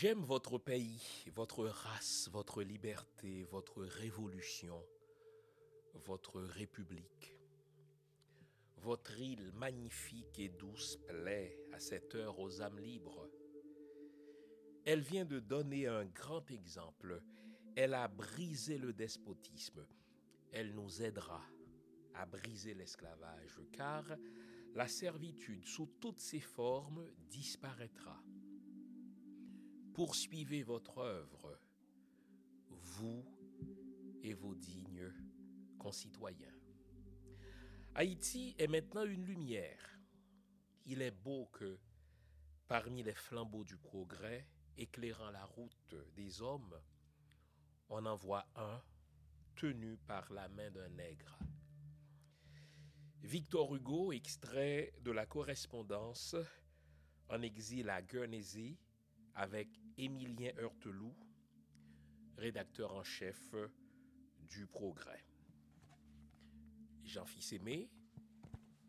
J'aime votre pays, votre race, votre liberté, votre révolution, votre république. Votre île magnifique et douce plaît à cette heure aux âmes libres. Elle vient de donner un grand exemple. Elle a brisé le despotisme. Elle nous aidera à briser l'esclavage, car la servitude sous toutes ses formes disparaîtra. Poursuivez votre œuvre, vous et vos dignes concitoyens. Haïti est maintenant une lumière. Il est beau que, parmi les flambeaux du progrès, éclairant la route des hommes, on en voit un tenu par la main d'un nègre. Victor Hugo, extrait de la correspondance en exil à Guernsey avec Émilien Heurteloup, rédacteur en chef du Progrès. Jean Fils Aimé,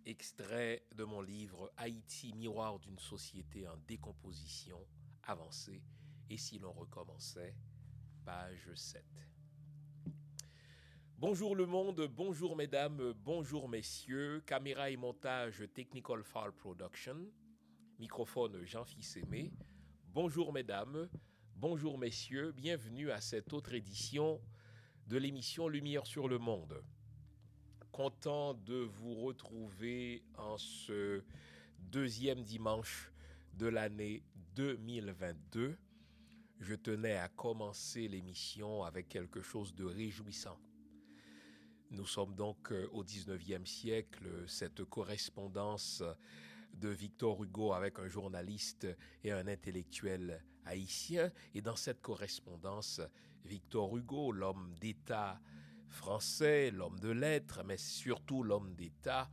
extrait de mon livre Haïti, miroir d'une société en décomposition avancée, et si l'on recommençait, page 7. Bonjour le monde, bonjour mesdames, bonjour messieurs, caméra et montage Technical Fall Production, microphone Jean-Fils Aimé, bonjour mesdames, bonjour messieurs, bienvenue à cette autre édition de l'émission Lumière sur le monde. Content de vous retrouver en ce deuxième dimanche de l'année 2022. Je tenais à commencer l'émission avec quelque chose de réjouissant. Nous sommes donc euh, au 19e siècle, cette correspondance de Victor Hugo avec un journaliste et un intellectuel haïtien. Et dans cette correspondance, Victor Hugo, l'homme d'État français, l'homme de lettres, mais surtout l'homme d'État,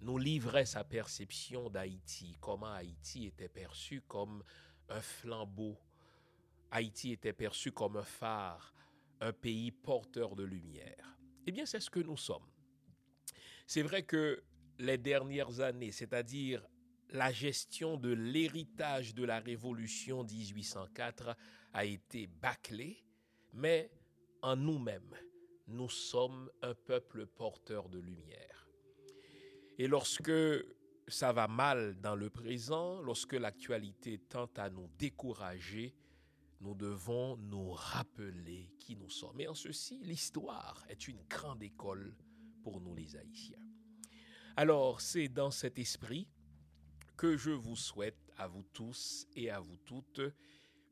nous livrait sa perception d'Haïti, comment Haïti était perçu comme un flambeau. Haïti était perçu comme un phare, un pays porteur de lumière. Eh bien, c'est ce que nous sommes. C'est vrai que les dernières années, c'est-à-dire la gestion de l'héritage de la Révolution 1804 a été bâclée, mais en nous-mêmes, nous sommes un peuple porteur de lumière. Et lorsque ça va mal dans le présent, lorsque l'actualité tente à nous décourager, nous devons nous rappeler qui nous sommes. Et en ceci, l'histoire est une grande école pour nous les Haïtiens. Alors, c'est dans cet esprit que je vous souhaite à vous tous et à vous toutes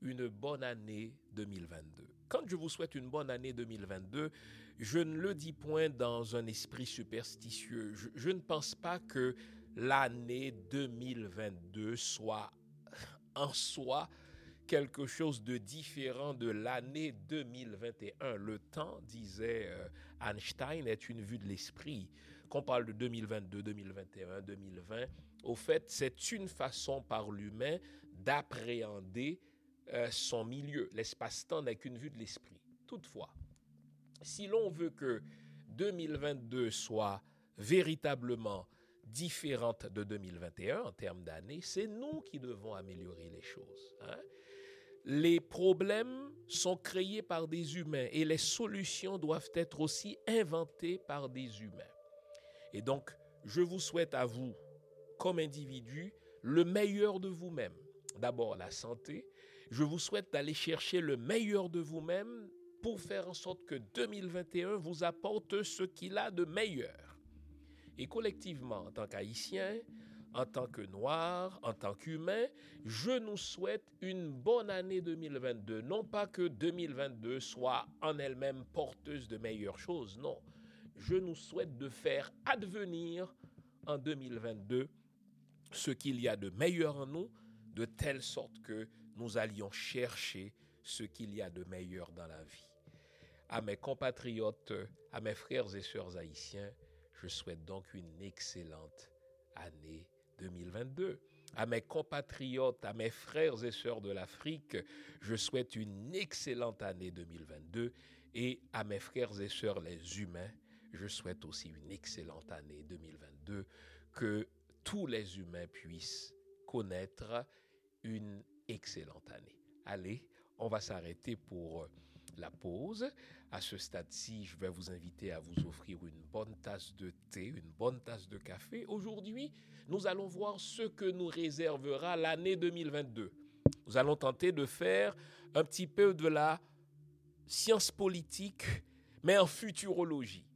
une bonne année 2022. Quand je vous souhaite une bonne année 2022, je ne le dis point dans un esprit superstitieux. Je, je ne pense pas que l'année 2022 soit en soi quelque chose de différent de l'année 2021. Le temps, disait euh, Einstein, est une vue de l'esprit. Qu'on parle de 2022, 2021, 2020, au fait, c'est une façon par l'humain d'appréhender euh, son milieu. L'espace-temps n'est qu'une vue de l'esprit. Toutefois, si l'on veut que 2022 soit véritablement différente de 2021 en termes d'années, c'est nous qui devons améliorer les choses. Hein? les problèmes sont créés par des humains et les solutions doivent être aussi inventées par des humains. Et donc, je vous souhaite à vous, comme individu, le meilleur de vous-même. D'abord la santé. Je vous souhaite d'aller chercher le meilleur de vous-même pour faire en sorte que 2021 vous apporte ce qu'il a de meilleur. Et collectivement, en tant qu'Haïtien, en tant que noir, en tant qu'humain, je nous souhaite une bonne année 2022. Non pas que 2022 soit en elle-même porteuse de meilleures choses, non. Je nous souhaite de faire advenir en 2022 ce qu'il y a de meilleur en nous, de telle sorte que nous allions chercher ce qu'il y a de meilleur dans la vie. À mes compatriotes, à mes frères et sœurs haïtiens, je souhaite donc une excellente année 2022. À mes compatriotes, à mes frères et sœurs de l'Afrique, je souhaite une excellente année 2022 et à mes frères et sœurs les humains, je souhaite aussi une excellente année 2022, que tous les humains puissent connaître une excellente année. Allez, on va s'arrêter pour euh, la pause. À ce stade-ci, je vais vous inviter à vous offrir une bonne tasse de thé, une bonne tasse de café. Aujourd'hui, nous allons voir ce que nous réservera l'année 2022. Nous allons tenter de faire un petit peu de la science politique, mais en futurologie.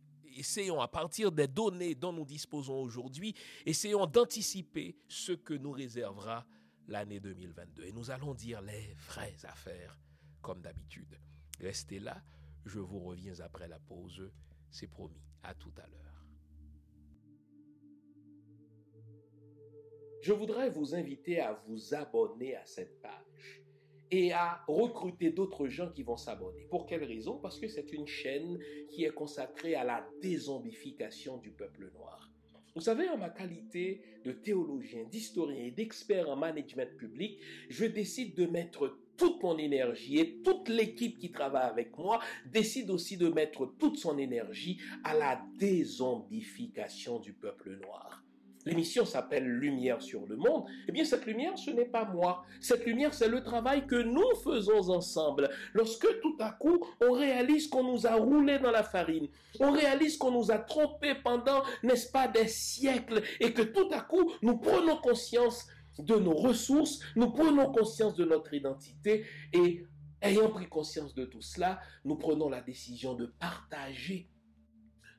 Essayons à partir des données dont nous disposons aujourd'hui, essayons d'anticiper ce que nous réservera l'année 2022. Et nous allons dire les vraies affaires, comme d'habitude. Restez là, je vous reviens après la pause, c'est promis. À tout à l'heure. Je voudrais vous inviter à vous abonner à cette page et à recruter d'autres gens qui vont s'abonner. Pour quelle raison? Parce que c'est une chaîne qui est consacrée à la dézombification du peuple noir. Vous savez, en ma qualité de théologien, d'historien et d'expert en management public, je décide de mettre toute mon énergie et toute l'équipe qui travaille avec moi décide aussi de mettre toute son énergie à la dézombification du peuple noir. L'émission s'appelle Lumière sur le monde. Eh bien, cette lumière, ce n'est pas moi. Cette lumière, c'est le travail que nous faisons ensemble. Lorsque tout à coup, on réalise qu'on nous a roulé dans la farine, on réalise qu'on nous a trompés pendant, n'est-ce pas, des siècles, et que tout à coup, nous prenons conscience de nos ressources, nous prenons conscience de notre identité, et ayant pris conscience de tout cela, nous prenons la décision de partager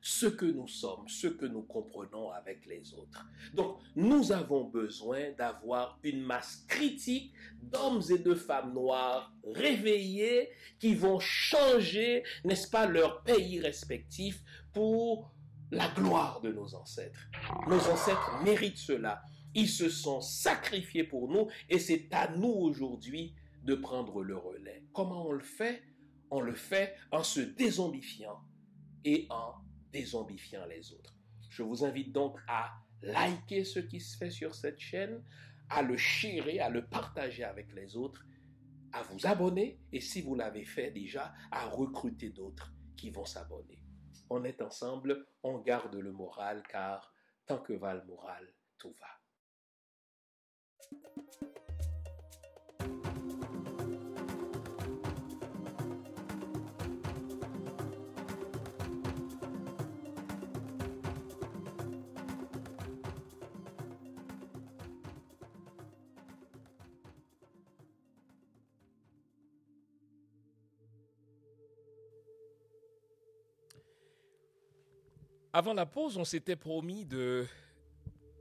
ce que nous sommes, ce que nous comprenons avec les autres. Donc, nous avons besoin d'avoir une masse critique d'hommes et de femmes noirs réveillés qui vont changer, n'est-ce pas, leur pays respectif pour la gloire de nos ancêtres. Nos ancêtres méritent cela. Ils se sont sacrifiés pour nous et c'est à nous aujourd'hui de prendre le relais. Comment on le fait? On le fait en se dézombifiant et en dézombifiant les autres. Je vous invite donc à liker ce qui se fait sur cette chaîne, à le chérir, à le partager avec les autres, à vous abonner et si vous l'avez fait déjà, à recruter d'autres qui vont s'abonner. On est ensemble, on garde le moral car tant que va le moral, tout va. Avant la pause, on s'était promis de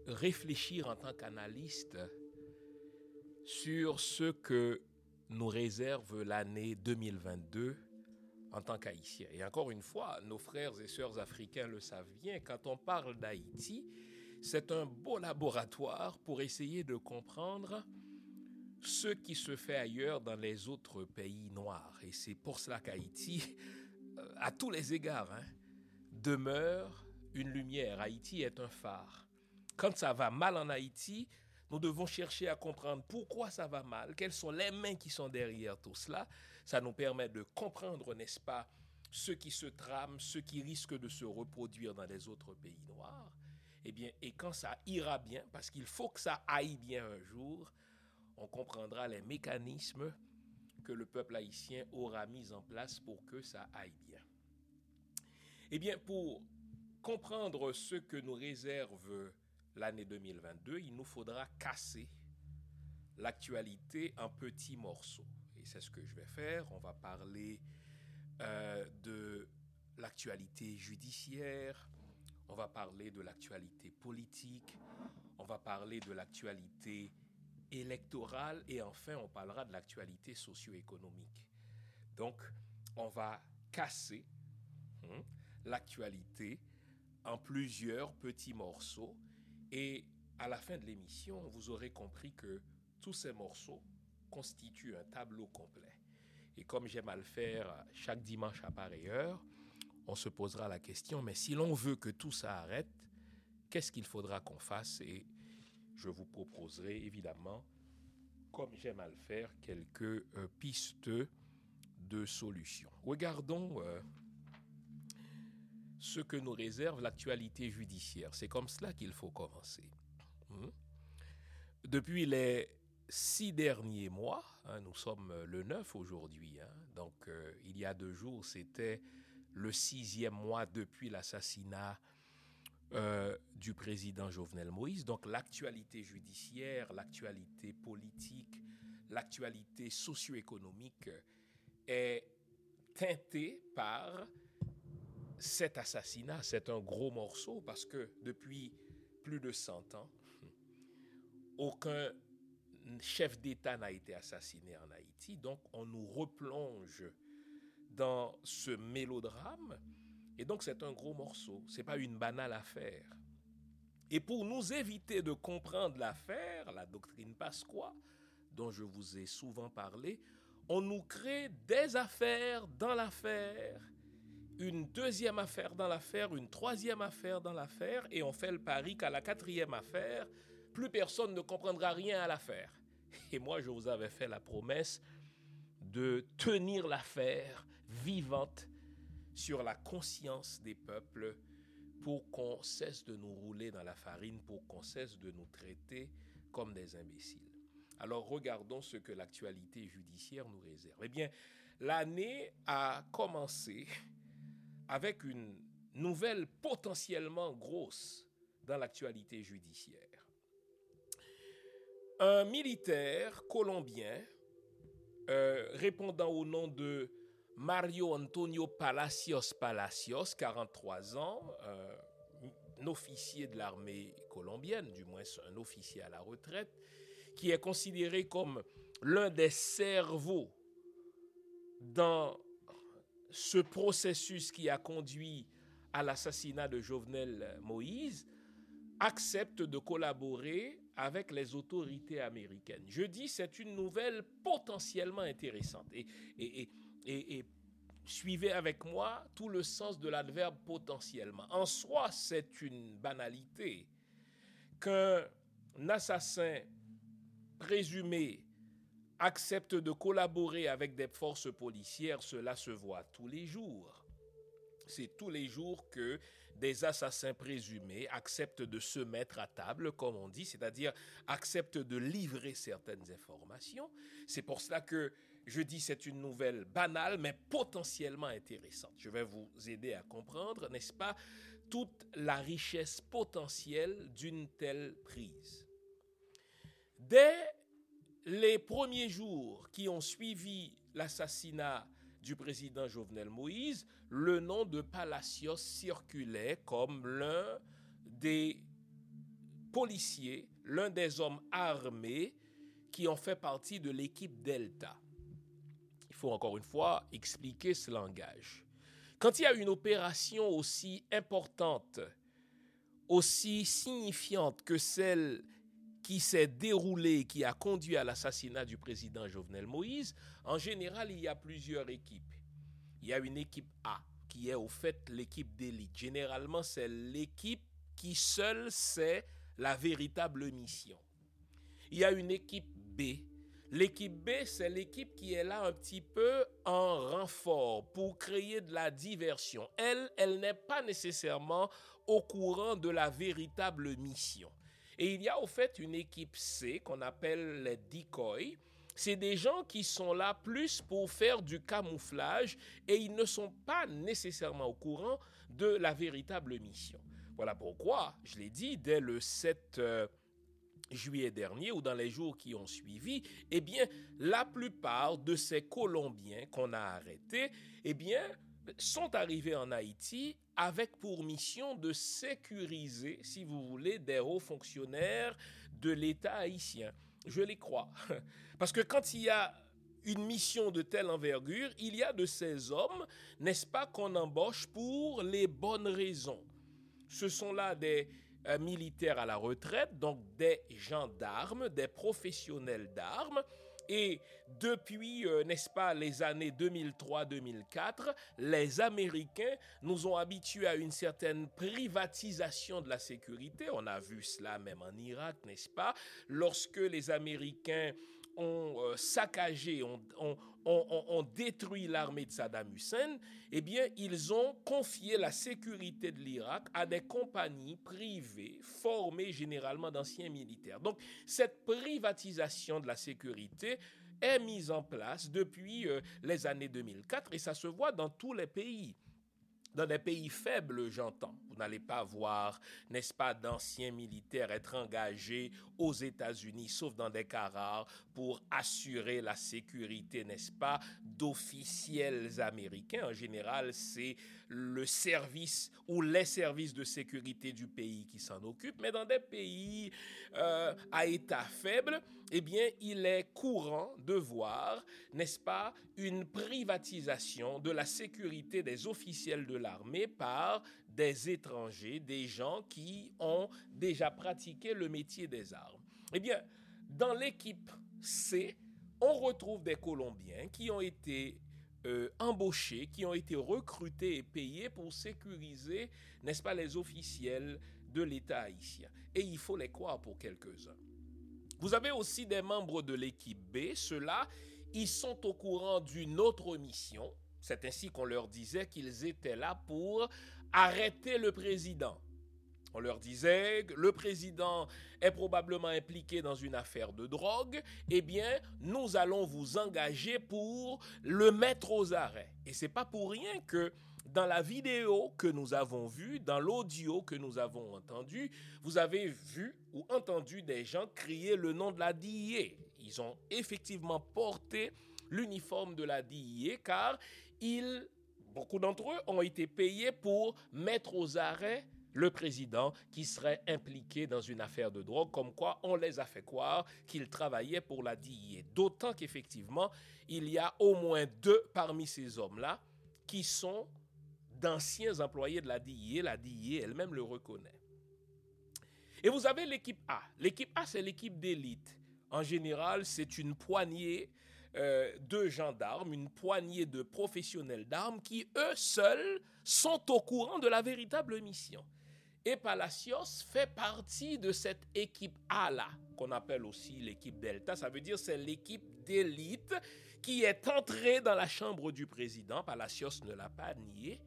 réfléchir en tant qu'analyste sur ce que nous réserve l'année 2022 en tant qu'Haïtiens. Et encore une fois, nos frères et sœurs africains le savent bien, quand on parle d'Haïti, c'est un beau laboratoire pour essayer de comprendre ce qui se fait ailleurs dans les autres pays noirs. Et c'est pour cela qu'Haïti, euh, à tous les égards, hein, demeure une lumière. Haïti est un phare. Quand ça va mal en Haïti, nous devons chercher à comprendre pourquoi ça va mal, quelles sont les mains qui sont derrière tout cela. Ça nous permet de comprendre, n'est-ce pas, ce qui se trame, ce qui risque de se reproduire dans les autres pays noirs. Eh bien, et quand ça ira bien, parce qu'il faut que ça aille bien un jour, on comprendra les mécanismes que le peuple haïtien aura mis en place pour que ça aille bien. Eh bien, pour comprendre ce que nous réserve l'année 2022, il nous faudra casser l'actualité en petits morceaux. Et c'est ce que je vais faire. On va parler euh, de l'actualité judiciaire, on va parler de l'actualité politique, on va parler de l'actualité électorale et enfin on parlera de l'actualité socio-économique. Donc on va casser hein, l'actualité en plusieurs petits morceaux et à la fin de l'émission, vous aurez compris que tous ces morceaux constituent un tableau complet. Et comme j'aime à le faire chaque dimanche à pareille heure, on se posera la question, mais si l'on veut que tout ça arrête, qu'est-ce qu'il faudra qu'on fasse? Et je vous proposerai évidemment, comme j'aime à le faire, quelques euh, pistes de solutions. Regardons euh, ce que nous réserve l'actualité judiciaire. C'est comme cela qu'il faut commencer. Hmm? Depuis les six derniers mois, hein, nous sommes le 9 aujourd'hui, hein, donc euh, il y a deux jours, c'était le sixième mois depuis l'assassinat euh, du président Jovenel Moïse. Donc l'actualité judiciaire, l'actualité politique, l'actualité socio-économique est teintée par cet assassinat. C'est un gros morceau parce que depuis plus de 100 ans, aucun chef d'État n'a été assassiné en Haïti. Donc on nous replonge dans ce mélodrame. Et donc c'est un gros morceau, ce n'est pas une banale affaire. Et pour nous éviter de comprendre l'affaire, la doctrine Pasqua, dont je vous ai souvent parlé, on nous crée des affaires dans l'affaire, une deuxième affaire dans l'affaire, une troisième affaire dans l'affaire, et on fait le pari qu'à la quatrième affaire, plus personne ne comprendra rien à l'affaire. Et moi, je vous avais fait la promesse de tenir l'affaire vivante sur la conscience des peuples pour qu'on cesse de nous rouler dans la farine, pour qu'on cesse de nous traiter comme des imbéciles. Alors regardons ce que l'actualité judiciaire nous réserve. Eh bien, l'année a commencé avec une nouvelle potentiellement grosse dans l'actualité judiciaire. Un militaire colombien euh, répondant au nom de Mario Antonio Palacios Palacios, 43 ans, euh, un officier de l'armée colombienne, du moins un officier à la retraite, qui est considéré comme l'un des cerveaux dans ce processus qui a conduit à l'assassinat de Jovenel Moïse, accepte de collaborer avec les autorités américaines. Je dis c'est une nouvelle potentiellement intéressante. Et, suivez avec moi tout le sens de l'adverbe potentiellement. En soi, c'est une banalité qu'un assassin présumé accepte de collaborer avec des forces policières, cela se voit tous les jours. C'est tous les jours que des assassins présumés acceptent de se mettre à table, comme on dit, c'est-à-dire acceptent de livrer certaines informations. C'est pour cela que je dis c'est une nouvelle banale, mais potentiellement intéressante. Je vais vous aider à comprendre, n'est-ce pas, toute la richesse potentielle d'une telle prise. Dès les premiers jours qui ont suivi l'assassinat du président Jovenel Moïse, le nom de Palacios circulait comme l'un des policiers, l'un des hommes armés qui ont fait partie de l'équipe Delta. Il faut encore une fois expliquer ce langage. Quand il y a une opération aussi importante, aussi signifiante que celle qui s'est déroulé, qui a conduit à l'assassinat du président Jovenel Moïse, en général, il y a plusieurs équipes. Il y a une équipe A, qui est au fait l'équipe d'élite. Généralement, c'est l'équipe qui seule sait la véritable mission. Il y a une équipe B. L'équipe B, c'est l'équipe qui est là un petit peu en renfort pour créer de la diversion. Elle, elle n'est pas nécessairement au courant de la véritable mission. Et il y a au fait une équipe C qu'on appelle les decoys. C'est des gens qui sont là plus pour faire du camouflage et ils ne sont pas nécessairement au courant de la véritable mission. Voilà pourquoi, je l'ai dit, dès le 7 euh, juillet dernier ou dans les jours qui ont suivi, eh bien, la plupart de ces Colombiens qu'on a arrêtés, eh bien, sont arrivés en Haïti avec pour mission de sécuriser, si vous voulez, des hauts fonctionnaires de l'État haïtien. Je les crois. Parce que quand il y a une mission de telle envergure, il y a de ces hommes, n'est-ce pas, qu'on embauche pour les bonnes raisons. Ce sont là des euh, militaires à la retraite, donc des gendarmes, des professionnels d'armes, et depuis, euh, n'est-ce pas, les années 2003-2004, les Américains nous ont habitués à une certaine privatisation de la sécurité. On a vu cela même en Irak, n'est-ce pas, lorsque les Américains ont euh, saccagé, ont, détruit l'armée de Saddam Hussein, eh bien, ils ont confié la sécurité de l'Irak à des compagnies privées formées généralement d'anciens militaires. Donc, cette privatisation de la sécurité est mise en place depuis euh, les années 2004 et ça se voit dans tous les pays. Dans des pays faibles, j'entends. N'allez pas voir, n'est-ce pas, d'anciens militaires être engagés aux États-Unis, sauf dans des cas rares, pour assurer la sécurité, n'est-ce pas, d'officiels américains. En général, c'est le service ou les services de sécurité du pays qui s'en occupent. Mais dans des pays euh, à état faible, eh bien, il est courant de voir, n'est-ce pas, une privatisation de la sécurité des officiels de l'armée par des étrangers, des gens qui ont déjà pratiqué le métier des armes. Eh bien, dans l'équipe C, on retrouve des Colombiens qui ont été euh, embauchés, qui ont été recrutés et payés pour sécuriser, n'est-ce pas, les officiels de l'État haïtien. Et il faut les croire pour quelques-uns. Vous avez aussi des membres de l'équipe B. Ceux-là, ils sont au courant d'une autre mission. C'est ainsi qu'on leur disait qu'ils étaient là pour arrêter le président. On leur disait que le président est probablement impliqué dans une affaire de drogue, eh bien, nous allons vous engager pour le mettre aux arrêts. Et c'est pas pour rien que dans la vidéo que nous avons vue, dans l'audio que nous avons entendu, vous avez vu ou entendu des gens crier le nom de la DIA. Ils ont effectivement porté l'uniforme de la DIA car ils, beaucoup d'entre eux ont été payés pour mettre aux arrêts le président qui serait impliqué dans une affaire de drogue, comme quoi on les a fait croire qu'ils travaillaient pour la DIA. D'autant qu'effectivement, il y a au moins deux parmi ces hommes-là qui sont d'anciens employés de la DIA. La DIA elle-même le reconnaît. Et vous avez l'équipe A. L'équipe A, c'est l'équipe d'élite. En général, c'est une poignée euh, de gendarmes, une poignée de professionnels d'armes qui, eux seuls, sont au courant de la véritable mission. Et Palacios fait partie de cette équipe A-là, qu'on appelle aussi l'équipe Delta. Ça veut dire c'est l'équipe d'élite qui est entrée dans la chambre du président. Palacios ne l'a pas nié.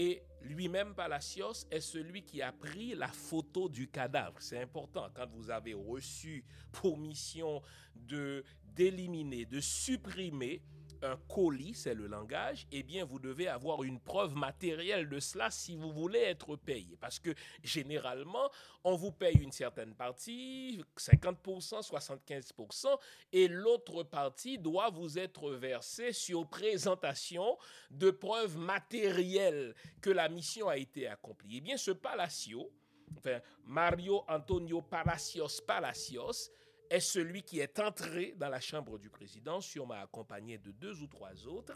Et lui-même, Palacios, est celui qui a pris la photo du cadavre. C'est important quand vous avez reçu pour mission de d'éliminer, de supprimer un colis, c'est le langage, eh bien, vous devez avoir une preuve matérielle de cela si vous voulez être payé. Parce que généralement, on vous paye une certaine partie, 50%, 75%, et l'autre partie doit vous être versée sur présentation de preuves matérielles que la mission a été accomplie. Eh bien, ce Palacio, enfin, Mario Antonio Palacios Palacios, est celui qui est entré dans la chambre du président, sûrement accompagné de deux ou trois autres.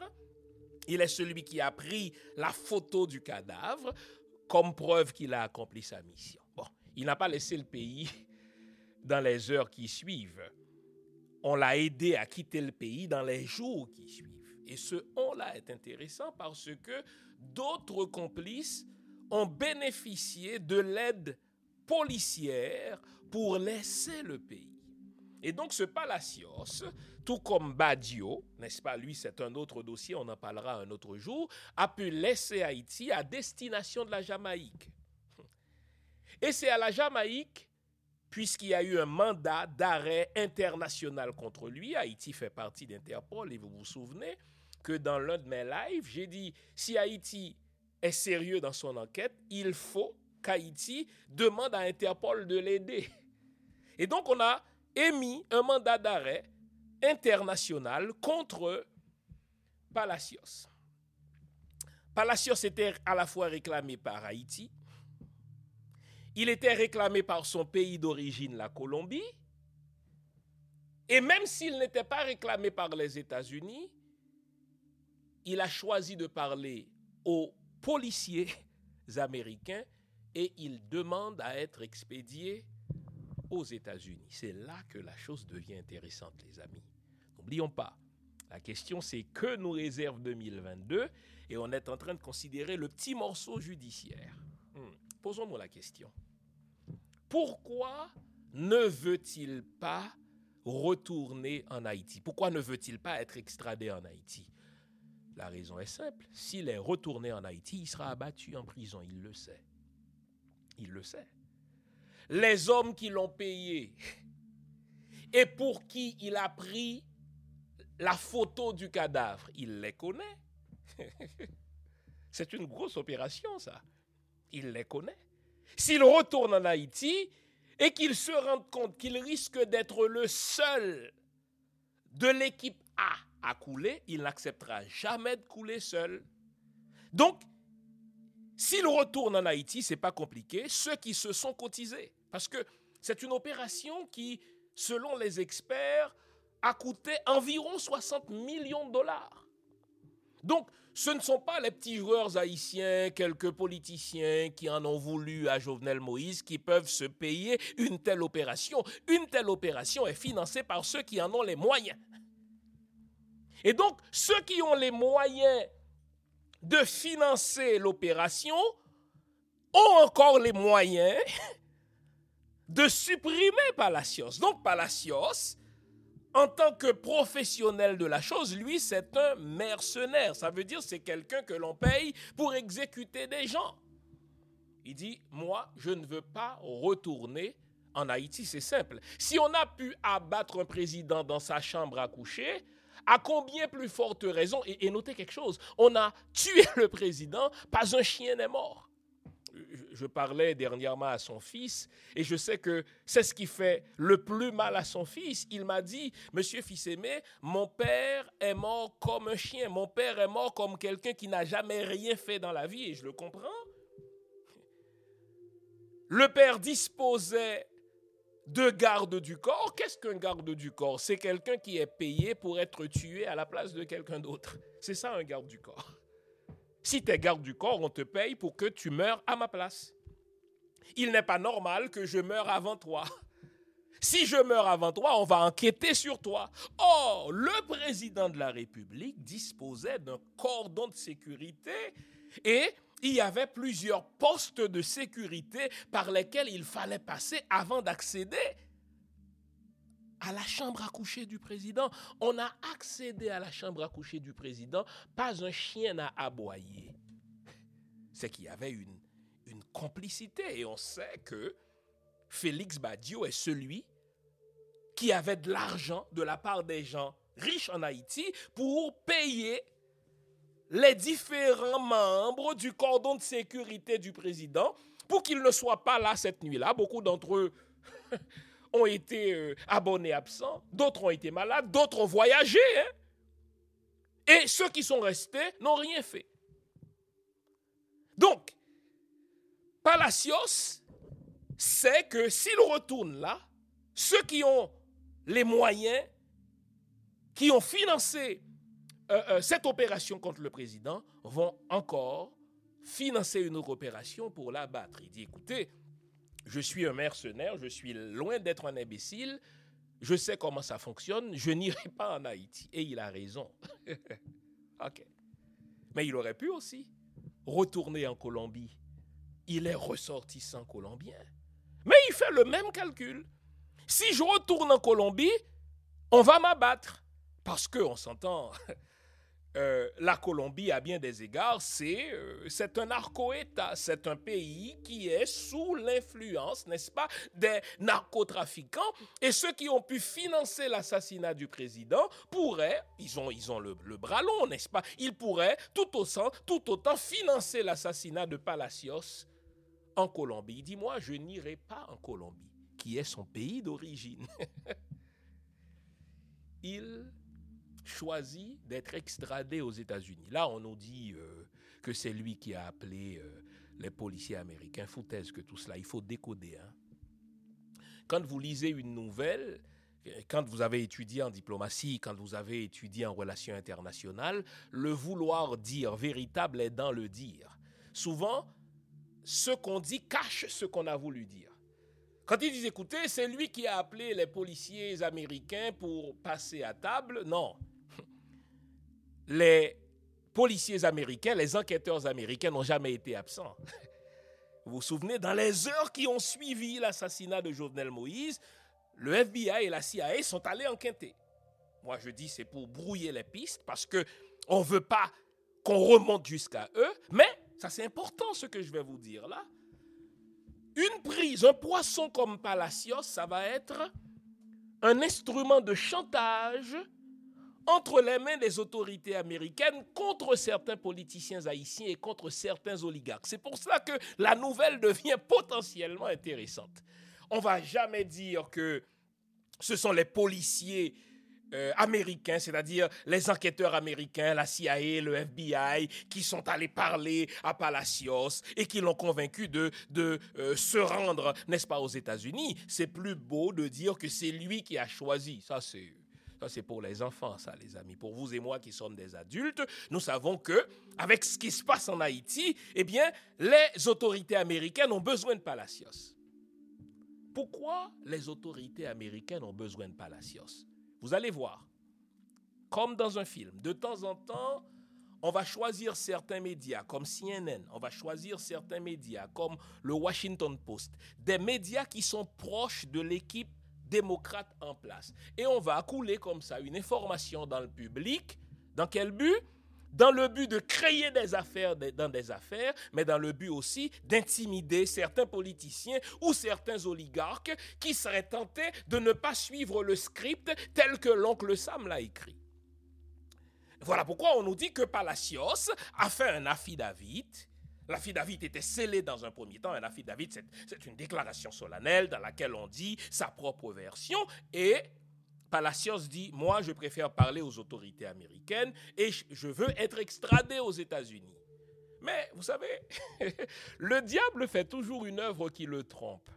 Il est celui qui a pris la photo du cadavre comme preuve qu'il a accompli sa mission. Bon, il n'a pas laissé le pays dans les heures qui suivent. On l'a aidé à quitter le pays dans les jours qui suivent. Et ce on-là est intéressant parce que d'autres complices ont bénéficié de l'aide policière pour laisser le pays. Et donc ce Palacios, tout comme Badio, n'est-ce pas, lui c'est un autre dossier, on en parlera un autre jour, a pu laisser Haïti à destination de la Jamaïque. Et c'est à la Jamaïque, puisqu'il y a eu un mandat d'arrêt international contre lui, Haïti fait partie d'Interpol, et vous vous souvenez que dans l'un de mes lives, j'ai dit, si Haïti est sérieux dans son enquête, il faut qu'Haïti demande à Interpol de l'aider. Et donc on a émis un mandat d'arrêt international contre Palacios. Palacios était à la fois réclamé par Haïti, il était réclamé par son pays d'origine, la Colombie, et même s'il n'était pas réclamé par les États-Unis, il a choisi de parler aux policiers américains et il demande à être expédié aux États-Unis. C'est là que la chose devient intéressante, les amis. N'oublions pas, la question c'est que nous réserve 2022 et on est en train de considérer le petit morceau judiciaire. Hmm. Posons-nous la question. Pourquoi ne veut-il pas retourner en Haïti? Pourquoi ne veut-il pas être extradé en Haïti? La raison est simple. S'il est retourné en Haïti, il sera abattu en prison. Il le sait. Il le sait. Les hommes qui l'ont payé et pour qui il a pris la photo du cadavre, il les connaît. C'est une grosse opération, ça. Il les connaît. S'il retourne en Haïti et qu'il se rende compte qu'il risque d'être le seul de l'équipe A à couler, il n'acceptera jamais de couler seul. Donc, s'il retourne en Haïti, c'est pas compliqué, ceux qui se sont cotisés, parce que c'est une opération qui, selon les experts, a coûté environ 60 millions de dollars. Donc, ce ne sont pas les petits joueurs haïtiens, quelques politiciens qui en ont voulu à Jovenel Moïse qui peuvent se payer une telle opération. Une telle opération est financée par ceux qui en ont les moyens. Et donc, ceux qui ont les moyens de financer l'opération ont encore les moyens de supprimer Palacios. Donc, Palacios en tant que professionnel de la chose, lui, c'est un mercenaire. Ça veut dire c'est quelqu'un que l'on paye pour exécuter des gens. Il dit, moi, je ne veux pas retourner en Haïti. C'est simple. Si on a pu abattre un président dans sa chambre à coucher, à combien plus forte raison, et, notez quelque chose, on a tué le président, pas un chien n'est mort je parlais dernièrement à son fils et je sais que c'est ce qui fait le plus mal à son fils. Il m'a dit, Monsieur fils aimé, mon père est mort comme un chien, mon père est mort comme quelqu'un qui n'a jamais rien fait dans la vie et je le comprends. Le père disposait de garde du corps. Qu'est-ce qu'un garde du corps? C'est quelqu'un qui est payé pour être tué à la place de quelqu'un d'autre. C'est ça un garde du corps. Si tu es garde du corps, on te paye pour que tu meurs à ma place. Il n'est pas normal que je meure avant toi. Si je meurs avant toi, on va enquêter sur toi. Or, le président de la République disposait d'un cordon de sécurité et il y avait plusieurs postes de sécurité par lesquels il fallait passer avant d'accéder à la chambre à coucher du président. On a accédé à la chambre à coucher du président, pas un chien n'a aboyé. C'est qu'il y avait une, une complicité et on sait que Félix Badio est celui qui avait de l'argent de la part des gens riches en Haïti pour payer les différents membres du cordon de sécurité du président pour qu'ils ne soient pas là cette nuit-là. Beaucoup d'entre eux ont été euh, abonnés absents, d'autres ont été malades, d'autres ont voyagé. Hein. Et ceux qui sont restés n'ont rien fait. Donc, Palacios sait que s'il retourne là, ceux qui ont les moyens, qui ont financé euh, euh, cette opération contre le président, vont encore financer une autre opération pour l'abattre. Il dit, écoutez, je suis un mercenaire, je suis loin d'être un imbécile, je sais comment ça fonctionne, je n'irai pas en Haïti. Et il a raison. ok. Mais il aurait pu aussi retourner en Colombie. Il est ressortissant colombien. Mais il fait le même calcul. Si je retourne en Colombie, on va m'abattre. Parce qu'on s'entend, euh, la Colombie, à bien des égards, c'est euh, c'est un narco-État. C'est un pays qui est sous l'influence, n'est-ce pas, des narcotrafiquants. Et ceux qui ont pu financer l'assassinat du président pourraient, ils ont, le, bras long, n'est-ce pas, ils pourraient tout tout autant financer l'assassinat de Palacios en Colombie. Dis-moi, je n'irai pas en Colombie, qui est son pays d'origine. Il choisi d'être extradé aux États-Unis. Là, on nous dit euh, que c'est lui qui a appelé euh, les policiers américains. Foutaise que tout cela, il faut décoder. Hein. Quand vous lisez une nouvelle, quand vous avez étudié en diplomatie, quand vous avez étudié en relations internationales, le vouloir dire véritable est dans le dire. Souvent, ce qu'on dit cache ce qu'on a voulu dire. Quand ils disent, écoutez, c'est lui qui a appelé les policiers américains pour passer à table, non, les policiers américains, les enquêteurs américains n'ont jamais été absents. Vous vous souvenez, dans les heures qui ont suivi l'assassinat de Jovenel Moïse, le FBI et la CIA sont allés enquêter. Moi, je dis c'est pour brouiller les pistes parce que on veut pas qu'on remonte jusqu'à eux. Mais ça, c'est important ce que je vais vous dire là. Une prise, un poisson comme Palacios, ça va être un instrument de chantage entre les mains des autorités américaines contre certains politiciens haïtiens et contre certains oligarques. C'est pour cela que la nouvelle devient potentiellement intéressante. On va jamais dire que ce sont les policiers euh, américains, c'est-à-dire les enquêteurs américains, la CIA, le FBI, qui sont allés parler à Palacios et qui l'ont convaincu de, de euh, se rendre, n'est-ce pas, aux États-Unis. C'est plus beau de dire que c'est lui qui a choisi. Ça, c'est ça, c'est pour les enfants, ça, les amis. Pour vous et moi qui sommes des adultes, nous savons que, avec ce qui se passe en Haïti, eh bien, les autorités américaines ont besoin de Palacios. Pourquoi les autorités américaines ont besoin de Palacios? Vous allez voir, comme dans un film, de temps en temps, on va choisir certains médias comme CNN, on va choisir certains médias comme le Washington Post, des médias qui sont proches de l'équipe démocrate en place. Et on va accouler comme ça une information dans le public. Dans quel but? Dans le but de créer des affaires dans des affaires, mais dans le but aussi d'intimider certains politiciens ou certains oligarques qui seraient tentés de ne pas suivre le script tel que l'oncle Sam l'a écrit. Voilà pourquoi on nous dit que Palacios a fait un affidavit L'affidavit était scellé dans un premier temps. Un affidavit, c'est une déclaration solennelle dans laquelle on dit sa propre version. Et Palacios dit, moi, je préfère parler aux autorités américaines et je veux être extradé aux États-Unis. Mais vous savez, le diable fait toujours une œuvre qui le trompe.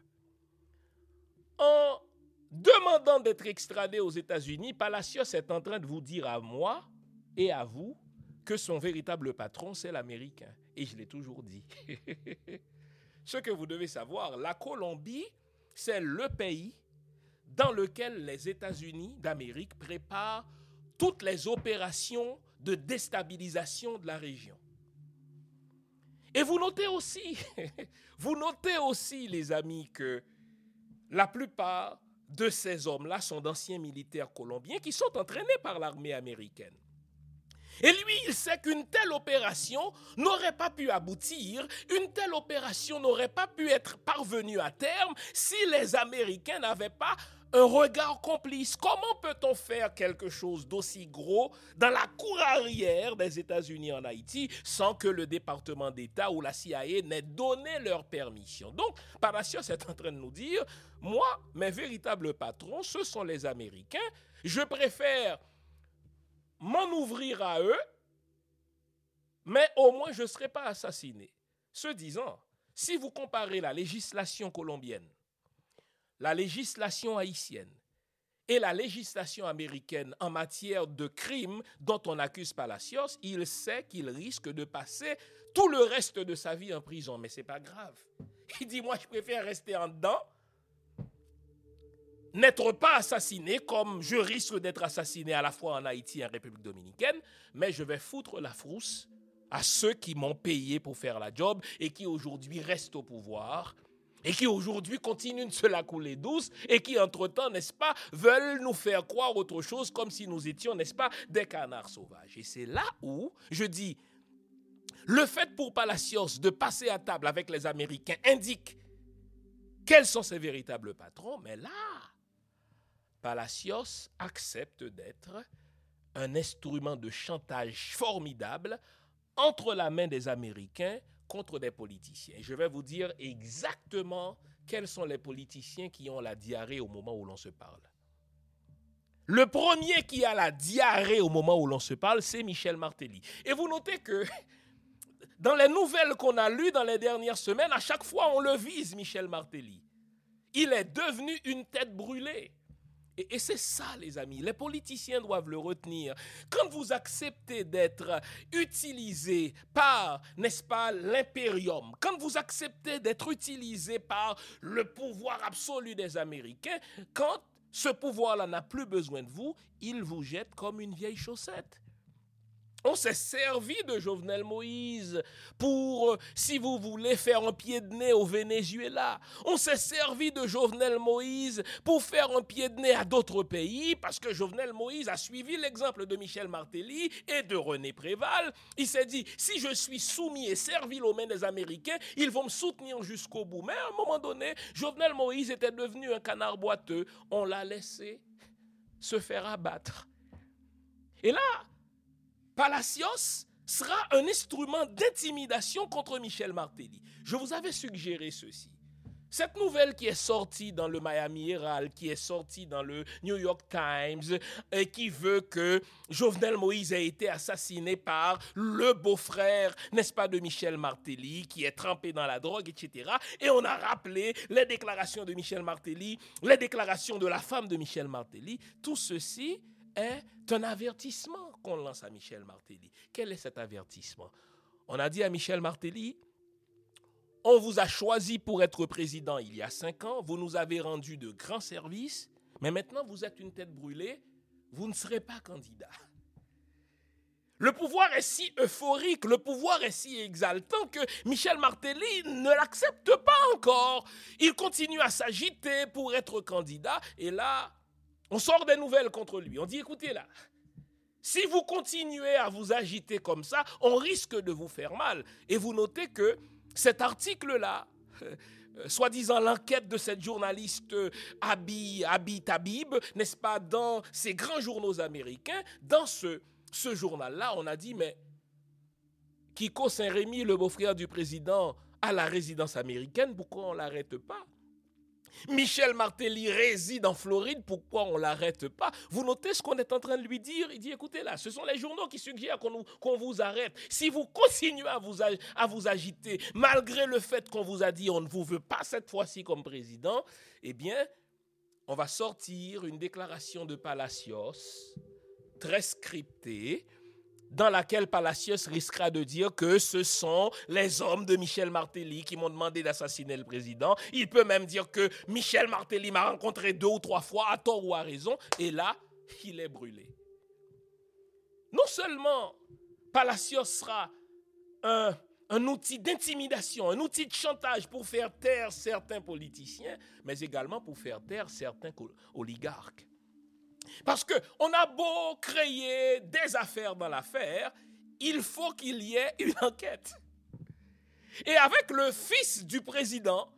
En demandant d'être extradé aux États-Unis, Palacios est en train de vous dire à moi et à vous que son véritable patron, c'est l'Américain. Et je l'ai toujours dit. Ce que vous devez savoir, la Colombie, c'est le pays dans lequel les États-Unis d'Amérique préparent toutes les opérations de déstabilisation de la région. Et vous notez aussi, vous notez aussi, les amis, que la plupart de ces hommes-là sont d'anciens militaires colombiens qui sont entraînés par l'armée américaine. Et lui, il sait qu'une telle opération n'aurait pas pu aboutir, une telle opération n'aurait pas pu être parvenue à terme si les Américains n'avaient pas un regard complice. Comment peut-on faire quelque chose d'aussi gros dans la cour arrière des États-Unis en Haïti sans que le département d'État ou la CIA n'ait donné leur permission? Donc, Palacios est en train de nous dire, moi, mes véritables patrons, ce sont les Américains. Je préfère m'en ouvrir à eux, mais au moins je ne serai pas assassiné. Ce disant, si vous comparez la législation colombienne, la législation haïtienne et la législation américaine en matière de crimes dont on accuse Palacios, il sait qu'il risque de passer tout le reste de sa vie en prison. Mais ce n'est pas grave. Il dit, moi, je préfère rester en dedans n'être pas assassiné comme je risque d'être assassiné à la fois en Haïti et en République dominicaine, mais je vais foutre la frousse à ceux qui m'ont payé pour faire la job et qui aujourd'hui restent au pouvoir et qui aujourd'hui continuent de se la couler douce et qui entre-temps, n'est-ce pas, veulent nous faire croire autre chose comme si nous étions, n'est-ce pas, des canards sauvages. Et c'est là où je dis, le fait pour Palacios de passer à table avec les Américains indique quels sont ses véritables patrons, mais là, Palacios accepte d'être un instrument de chantage formidable entre la main des Américains contre des politiciens. Je vais vous dire exactement quels sont les politiciens qui ont la diarrhée au moment où l'on se parle. Le premier qui a la diarrhée au moment où l'on se parle, c'est Michel Martelly. Et vous notez que dans les nouvelles qu'on a lues dans les dernières semaines, à chaque fois on le vise, Michel Martelly. Il est devenu une tête brûlée. Et, c'est ça, les amis, les politiciens doivent le retenir. Quand vous acceptez d'être utilisé par, n'est-ce pas, l'impérium, quand vous acceptez d'être utilisé par le pouvoir absolu des Américains, quand ce pouvoir-là n'a plus besoin de vous, il vous jette comme une vieille chaussette. On s'est servi de Jovenel Moïse pour, euh, si vous voulez, faire un pied de nez au Venezuela. On s'est servi de Jovenel Moïse pour faire un pied de nez à d'autres pays parce que Jovenel Moïse a suivi l'exemple de Michel Martelly et de René Préval. Il s'est dit, si je suis soumis et servile aux mains des Américains, ils vont me soutenir jusqu'au bout. Mais à un moment donné, Jovenel Moïse était devenu un canard boiteux. On l'a laissé se faire abattre. Et là, Palacios sera un instrument d'intimidation contre Michel Martelly. Je vous avais suggéré ceci. Cette nouvelle qui est sortie dans le Miami Herald, qui est sortie dans le New York Times, qui veut que Jovenel Moïse ait été assassiné par le beau-frère, n'est-ce pas, de Michel Martelly, qui est trempé dans la drogue, etc. Et on a rappelé les déclarations de Michel Martelly, les déclarations de la femme de Michel Martelly. Tout ceci est un avertissement qu'on lance à Michel Martelly. Quel est cet avertissement? On a dit à Michel Martelly, on vous a choisi pour être président il y a cinq ans, vous nous avez rendu de grands services, mais maintenant vous êtes une tête brûlée, vous ne serez pas candidat. Le pouvoir est si euphorique, le pouvoir est si exaltant que Michel Martelly ne l'accepte pas encore. Il continue à s'agiter pour être candidat et là, on sort des nouvelles contre lui. On dit, écoutez là, si vous continuez à vous agiter comme ça, on risque de vous faire mal. Et vous notez que cet article-là, euh, soi-disant l'enquête de cette journaliste euh, Abi, Abi Tabib, n'est-ce pas, dans ces grands journaux américains, dans ce, ce journal-là, on a dit, mais Kiko Saint-Rémy, le beau-frère du président, à la résidence américaine, pourquoi on ne l'arrête pas? Michel Martelly réside en Floride, pourquoi on ne l'arrête pas? Vous notez ce qu'on est en train de lui dire? Il dit, écoutez là, ce sont les journaux qui suggèrent qu'on vous arrête. Si vous continuez à vous, à vous agiter, malgré le fait qu'on vous a dit on ne vous veut pas cette fois-ci comme président, eh bien, on va sortir une déclaration de Palacios, très scriptée, dans laquelle Palacios risquera de dire que ce sont les hommes de Michel Martelly qui m'ont demandé d'assassiner le président. Il peut même dire que Michel Martelly m'a rencontré deux ou trois fois, à tort ou à raison, et là, il est brûlé. Non seulement Palacios sera un, un outil d'intimidation, un outil de chantage pour faire taire certains politiciens, mais également pour faire taire certains oligarques. Parce qu'on a beau créer des affaires dans l'affaire, il faut qu'il y ait une enquête. Et avec le fils du président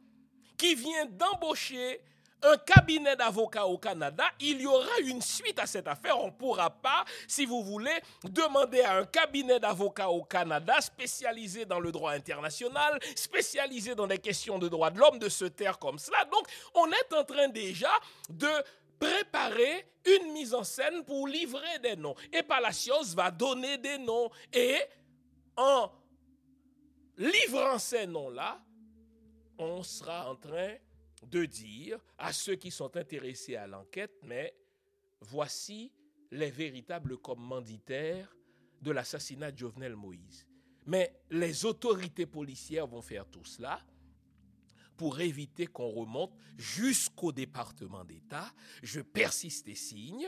qui vient d'embaucher un cabinet d'avocats au Canada, il y aura une suite à cette affaire. On ne pourra pas, si vous voulez, demander à un cabinet d'avocats au Canada spécialisé dans le droit international, spécialisé dans des questions de droits de l'homme, de se taire comme cela. Donc, on est en train déjà de préparer une mise en scène pour livrer des noms. Et Palacios va donner des noms. Et en livrant ces noms-là, on sera en train de dire à ceux qui sont intéressés à l'enquête, mais voici les véritables commanditaires de l'assassinat de Jovenel Moïse. Mais les autorités policières vont faire tout cela pour éviter qu'on remonte jusqu'au département d'État. Je persiste et signe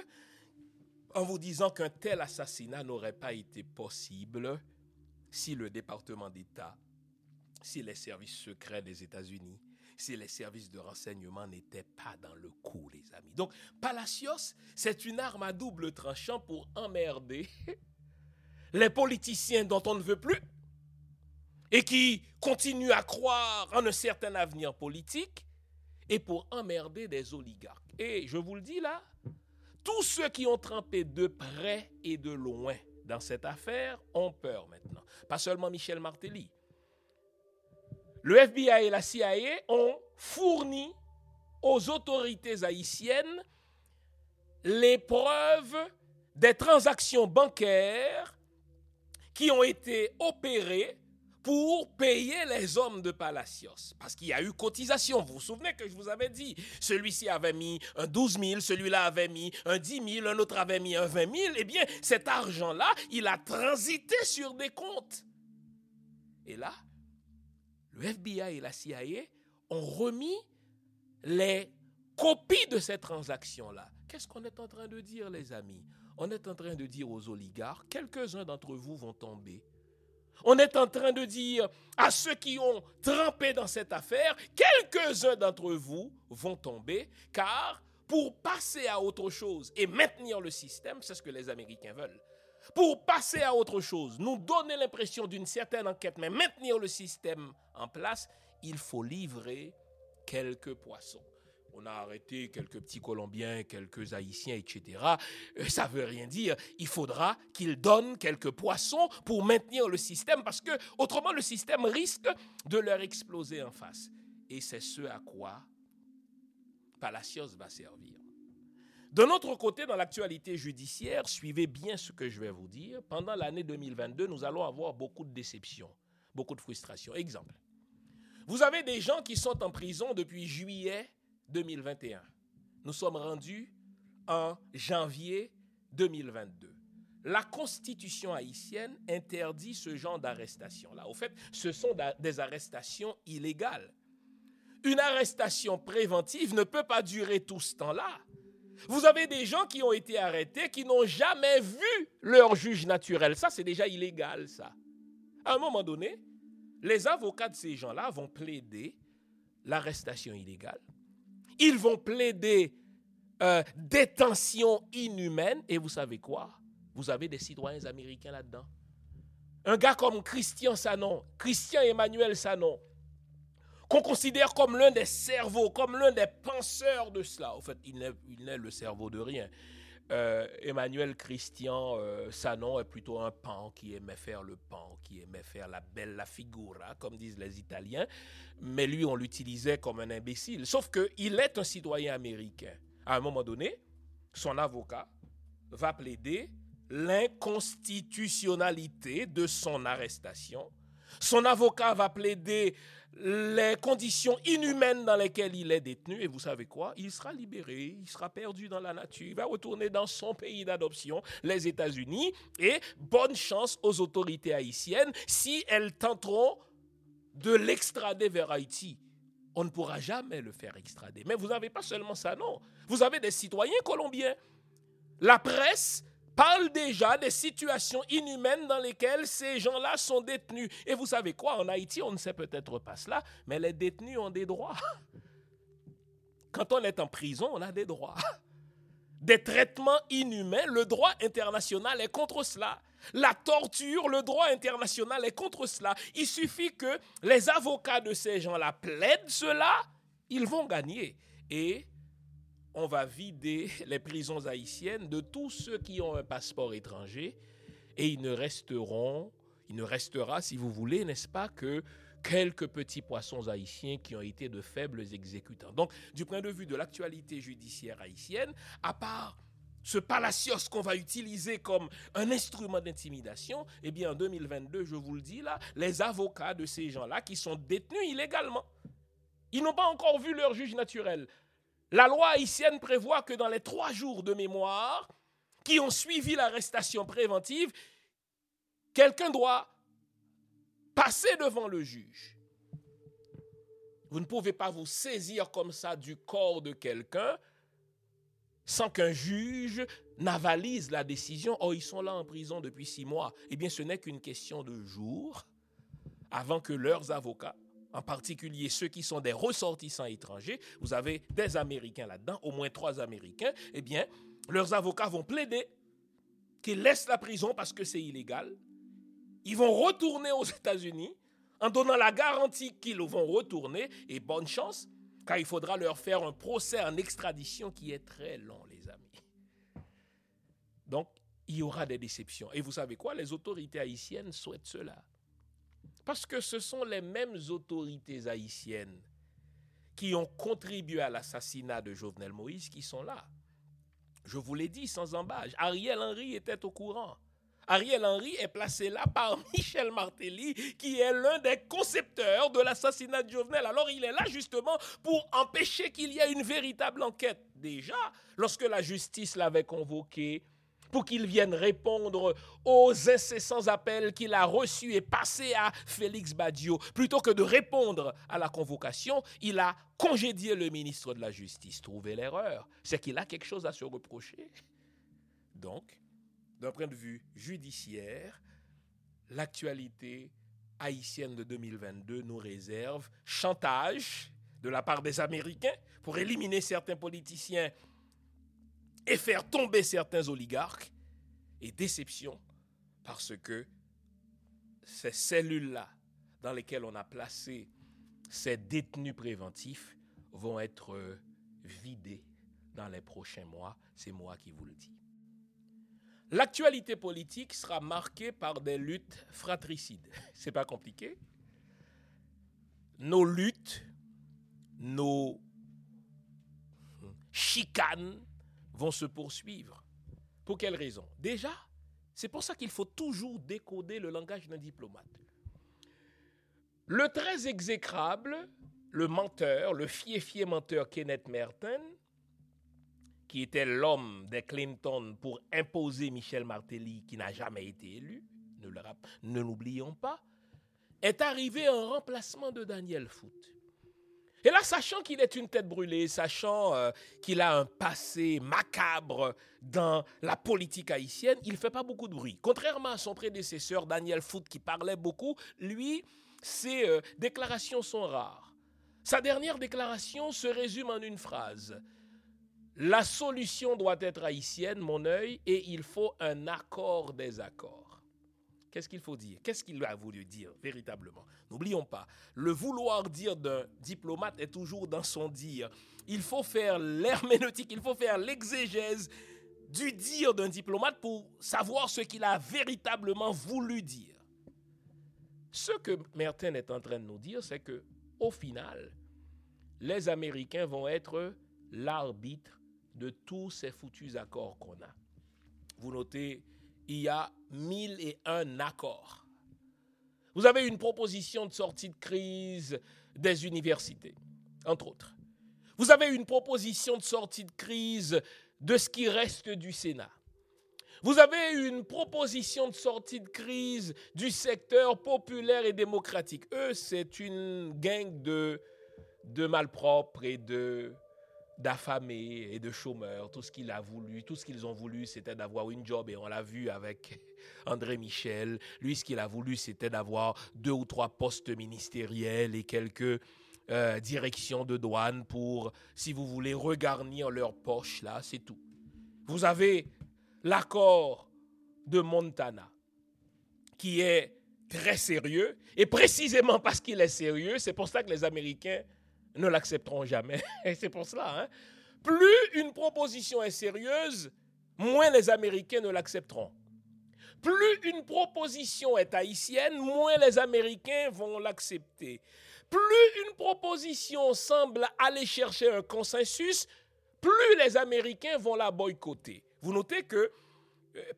en vous disant qu'un tel assassinat n'aurait pas été possible si le département d'État, si les services secrets des États-Unis, si les services de renseignement n'étaient pas dans le coup, les amis. Donc, Palacios, c'est une arme à double tranchant pour emmerder les politiciens dont on ne veut plus et qui continuent à croire en un certain avenir politique et pour emmerder des oligarques. Et je vous le dis là, tous ceux qui ont trempé de près et de loin dans cette affaire ont peur maintenant. Pas seulement Michel Martelly. Le FBI et la CIA ont fourni aux autorités haïtiennes les preuves des transactions bancaires qui ont été opérées pour payer les hommes de Palacios. Parce qu'il y a eu cotisation. Vous vous souvenez que je vous avais dit, celui-ci avait mis un 12 000, celui-là avait mis un 10 000, un autre avait mis un 20 000. Eh bien, cet argent-là, il a transité sur des comptes. Et là, le FBI et la CIA ont remis les copies de ces transactions-là. Qu'est-ce qu'on est en train de dire, les amis? On est en train de dire aux oligarques, quelques-uns d'entre vous vont tomber. On est en train de dire à ceux qui ont trempé dans cette affaire, quelques-uns d'entre vous vont tomber, car pour passer à autre chose et maintenir le système, c'est ce que les Américains veulent. Pour passer à autre chose, nous donner l'impression d'une certaine enquête, mais maintenir le système en place, il faut livrer quelques poissons on a arrêté quelques petits Colombiens, quelques Haïtiens, etc. Euh, ça ne veut rien dire. Il faudra qu'ils donnent quelques poissons pour maintenir le système, parce que autrement le système risque de leur exploser en face. Et c'est ce à quoi Palacios va servir. De notre côté, dans l'actualité judiciaire, suivez bien ce que je vais vous dire. Pendant l'année 2022, nous allons avoir beaucoup de déceptions, beaucoup de frustrations. Exemple. Vous avez des gens qui sont en prison depuis juillet 2021. Nous sommes rendus en janvier 2022. La constitution haïtienne interdit ce genre d'arrestation-là. Au fait, ce sont des arrestations illégales. Une arrestation préventive ne peut pas durer tout ce temps-là. Vous avez des gens qui ont été arrêtés qui n'ont jamais vu leur juge naturel. Ça, c'est déjà illégal, ça. À un moment donné, les avocats de ces gens-là vont plaider l'arrestation illégale ils vont plaider euh, détention inhumaine. Et vous savez quoi? Vous avez des citoyens américains là-dedans. Un gars comme Christian Sanon, Christian Emmanuel Sanon, qu'on considère comme l'un des cerveaux, comme l'un des penseurs de cela. En fait, il n'est le cerveau de rien. Euh, Emmanuel Christian euh, Sanon est plutôt un pan qui aimait faire le pan, qui aimait faire la bella figura, comme disent les Italiens. Mais lui, on l'utilisait comme un imbécile. Sauf qu'il est un citoyen américain. À un moment donné, son avocat va plaider l'inconstitutionnalité de son arrestation. Son avocat va plaider les conditions inhumaines dans lesquelles il est détenu. Et vous savez quoi Il sera libéré, il sera perdu dans la nature, il va retourner dans son pays d'adoption, les États-Unis. Et bonne chance aux autorités haïtiennes si elles tenteront de l'extrader vers Haïti. On ne pourra jamais le faire extrader. Mais vous n'avez pas seulement ça, non. Vous avez des citoyens colombiens. La presse parle déjà des situations inhumaines dans lesquelles ces gens-là sont détenus. Et vous savez quoi, en Haïti, on ne sait peut-être pas cela, mais les détenus ont des droits. Quand on est en prison, on a des droits. Des traitements inhumains, le droit international est contre cela. La torture, le droit international est contre cela. Il suffit que les avocats de ces gens-là plaident cela, ils vont gagner. Et on va vider les prisons haïtiennes de tous ceux qui ont un passeport étranger et ne resteront, il ne restera, si vous voulez, n'est-ce pas, que quelques petits poissons haïtiens qui ont été de faibles exécutants. Donc, du point de vue de l'actualité judiciaire haïtienne, à part ce palacios qu'on va utiliser comme un instrument d'intimidation, eh bien, en 2022, je vous le dis là, les avocats de ces gens-là qui sont détenus illégalement, ils n'ont pas encore vu leur juge naturel. La loi haïtienne prévoit que dans les trois jours de mémoire qui ont suivi l'arrestation préventive, quelqu'un doit passer devant le juge. Vous ne pouvez pas vous saisir comme ça du corps de quelqu'un sans qu'un juge n'avalise la décision. Oh, ils sont là en prison depuis six mois. Eh bien, ce n'est qu'une question de jours avant que leurs avocats en particulier ceux qui sont des ressortissants étrangers, vous avez des Américains là-dedans, au moins trois Américains, eh bien, leurs avocats vont plaider qu'ils laissent la prison parce que c'est illégal. Ils vont retourner aux États-Unis en donnant la garantie qu'ils vont retourner, et bonne chance, car il faudra leur faire un procès en extradition qui est très long, les amis. Donc, il y aura des déceptions. Et vous savez quoi? Les autorités haïtiennes souhaitent cela. Parce que ce sont les mêmes autorités haïtiennes qui ont contribué à l'assassinat de Jovenel Moïse qui sont là. Je vous l'ai dit sans embâche, Ariel Henry était au courant. Ariel Henry est placé là par Michel Martelly, qui est l'un des concepteurs de l'assassinat de Jovenel. Alors il est là justement pour empêcher qu'il y ait une véritable enquête. Déjà, lorsque la justice l'avait convoqué, pour qu'il vienne répondre aux incessants appels qu'il a reçus et passés à Félix Badio. Plutôt que de répondre à la convocation, il a congédié le ministre de la Justice. Trouvez l'erreur. C'est qu'il a quelque chose à se reprocher. Donc, d'un point de vue judiciaire, l'actualité haïtienne de 2022 nous réserve chantage de la part des Américains pour éliminer certains politiciens et faire tomber certains oligarques, et déception parce que ces cellules-là dans lesquelles on a placé ces détenus préventifs vont être vidées dans les prochains mois. C'est moi qui vous le dis. L'actualité politique sera marquée par des luttes fratricides. C'est pas compliqué. Nos luttes, nos chicanes vont se poursuivre. Pour quelle raison? Déjà, c'est pour ça qu'il faut toujours décoder le langage d'un diplomate. Le très exécrable, le menteur, le fier-fier menteur Kenneth Merton, qui était l'homme des Clinton pour imposer Michel Martelly, qui n'a jamais été élu, ne l'oublions pas, est arrivé en remplacement de Daniel Foote. Et là, sachant qu'il est une tête brûlée, sachant euh, qu'il a un passé macabre dans la politique haïtienne, il ne fait pas beaucoup de bruit. Contrairement à son prédécesseur, Daniel Foote, qui parlait beaucoup, lui, ses euh, déclarations sont rares. Sa dernière déclaration se résume en une phrase. La solution doit être haïtienne, mon œil, et il faut un accord des accords. Qu'est-ce qu'il faut dire? Qu'est-ce qu'il a voulu dire véritablement? N'oublions pas, le vouloir dire d'un diplomate est toujours dans son dire. Il faut faire l'herméneutique, il faut faire l'exégèse du dire d'un diplomate pour savoir ce qu'il a véritablement voulu dire. Ce que Merton est en train de nous dire, c'est que au final, les Américains vont être l'arbitre de tous ces foutus accords qu'on a. Vous notez, il y a mille et un accords. Vous avez une proposition de sortie de crise des universités, entre autres. Vous avez une proposition de sortie de crise de ce qui reste du Sénat. Vous avez une proposition de sortie de crise du secteur populaire et démocratique. Eux, c'est une gang de, de malpropres et de d'affamés et de chômeurs. Tout ce qu'il a voulu, tout ce qu'ils ont voulu, c'était d'avoir une job. Et on l'a vu avec André Michel. Lui, ce qu'il a voulu, c'était d'avoir deux ou trois postes ministériels et quelques euh, directions de douane pour, si vous voulez, regarnir leur poche. Là, c'est tout. Vous avez l'accord de Montana, qui est très sérieux. Et précisément parce qu'il est sérieux, c'est pour ça que les Américains ne l'accepteront jamais. Et c'est pour cela. Hein. Plus une proposition est sérieuse, moins les Américains ne l'accepteront. Plus une proposition est haïtienne, moins les Américains vont l'accepter. Plus une proposition semble aller chercher un consensus, plus les Américains vont la boycotter. Vous notez que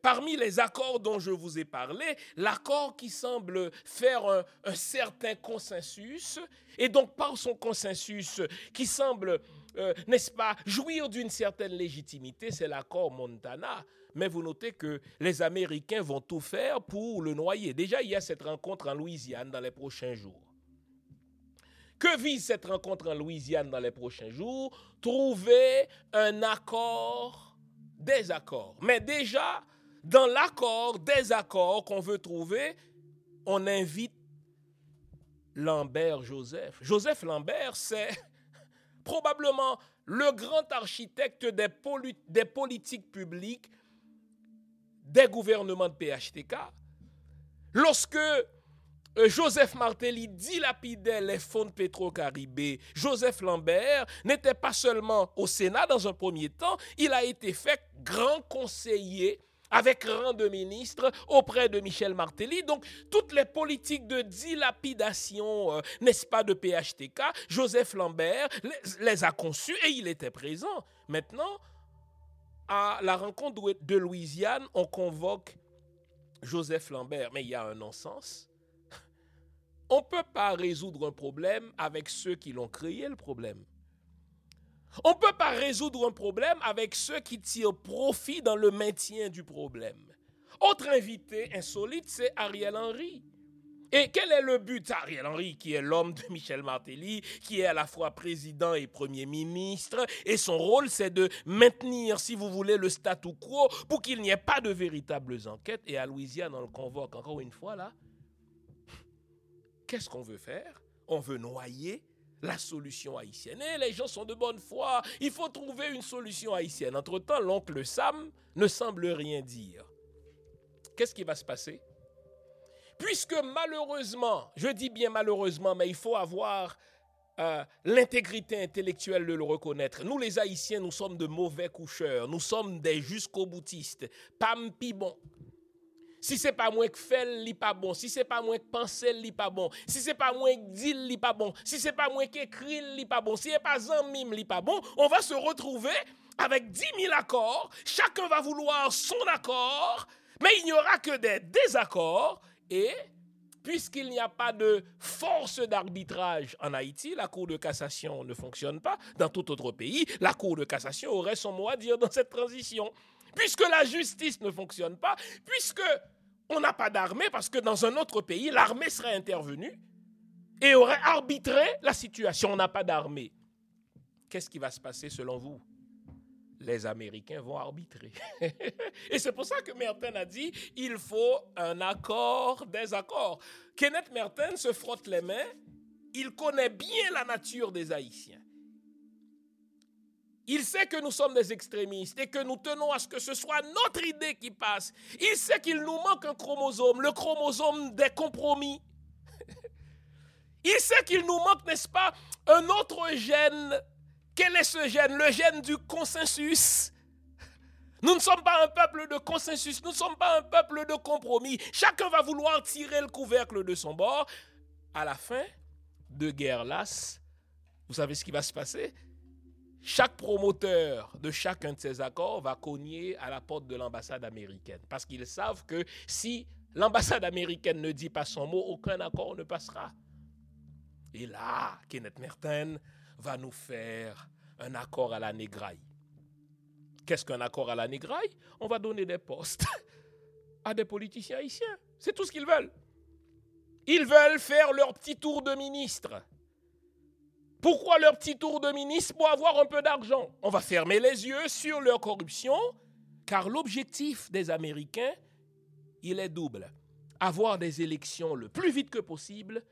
parmi les accords dont je vous ai parlé, l'accord qui semble faire un, certain consensus, et donc par son consensus qui semble, euh, n'est-ce pas, jouir d'une certaine légitimité, c'est l'accord Montana. Mais vous notez que les Américains vont tout faire pour le noyer. Déjà, il y a cette rencontre en Louisiane dans les prochains jours. Que vise cette rencontre en Louisiane dans les prochains jours? Trouver un accord des accords. Mais déjà, dans l'accord, des accords qu'on veut trouver, on invite Lambert Joseph. Joseph Lambert, c'est probablement le grand architecte des, des, politiques publiques des gouvernements de PHTK. Lorsque euh, Joseph Martelly dilapidait les fonds de Petro-Caribé. Joseph Lambert n'était pas seulement au Sénat dans un premier temps, il a été fait grand conseiller avec rang de ministre auprès de Michel Martelly. Donc, toutes les politiques de dilapidation, euh, n'est-ce pas, de PHTK, Joseph Lambert les, les, a conçues et il était présent. Maintenant, à la rencontre de Louisiane, on convoque Joseph Lambert, mais il y a un non-sens. On ne peut pas résoudre un problème avec ceux qui l'ont créé, le problème. On ne peut pas résoudre un problème avec ceux qui tirent profit dans le maintien du problème. Autre invité insolite, c'est Ariel Henry. Et quel est le but Ariel Henry, qui est l'homme de Michel Martelly, qui est à la fois président et premier ministre, et son rôle, c'est de maintenir, si vous voulez, le statu quo pour qu'il n'y ait pas de véritables enquêtes? Et à Louisiane, on le convoque encore une fois là. Qu'est-ce qu'on veut faire? On veut noyer la solution haïtienne. Et les gens sont de bonne foi. Il faut trouver une solution haïtienne. Entre-temps, l'oncle Sam ne semble rien dire. Qu'est-ce qui va se passer? Puisque malheureusement, je dis bien malheureusement, mais il faut avoir euh, l'intégrité intellectuelle de le reconnaître. Nous, les Haïtiens, nous sommes de mauvais coucheurs. Nous sommes des jusqu'au boutistes. Pam pi bon. Si c'est pas moi que fait, li pas bon. Si c'est pas moi que pense, li pas bon. Si c'est pas moi que dit, li pas bon. Si c'est pas moi qui écrit, li pas bon. Si c'est pas un mime, li pas bon. On va se retrouver avec 10 000 accords. Chacun va vouloir son accord. Mais il n'y aura que des désaccords. Et puisqu'il n'y a pas de force d'arbitrage en Haïti, la Cour de cassation ne fonctionne pas. Dans tout autre pays, la Cour de cassation aurait son mot à dire dans cette transition. Puisque la justice ne fonctionne pas, puisque on n'a pas d'armée, parce que dans un autre pays, l'armée serait intervenue et aurait arbitré la situation. On n'a pas d'armée. Qu'est-ce qui va se passer selon vous? Les Américains vont arbitrer. Et c'est pour ça que Merton a dit il faut un accord des accords. Kenneth Merton se frotte les mains. Il connaît bien la nature des Haïtiens. Il sait que nous sommes des extrémistes et que nous tenons à ce que ce soit notre idée qui passe. Il sait qu'il nous manque un chromosome, le chromosome des compromis. Il sait qu'il nous manque, n'est-ce pas, un autre gène quel est ce gène? Le gène du consensus. Nous ne sommes pas un peuple de consensus, nous ne sommes pas un peuple de compromis. Chacun va vouloir tirer le couvercle de son bord. À la fin de guerre lasse, vous savez ce qui va se passer? Chaque promoteur de chacun de ces accords va cogner à la porte de l'ambassade américaine. Parce qu'ils savent que si l'ambassade américaine ne dit pas son mot, aucun accord ne passera. Et là, Kenneth Merton va nous faire un accord à la négraille. Qu'est-ce qu'un accord à la négraille? On va donner des postes à des politiciens haïtiens. C'est tout ce qu'ils veulent. Ils veulent faire leur petit tour de ministre. Pourquoi leur petit tour de ministre Pour avoir un peu d'argent? On va fermer les yeux sur leur corruption, car l'objectif des Américains, il est double. Avoir des élections le plus vite que possible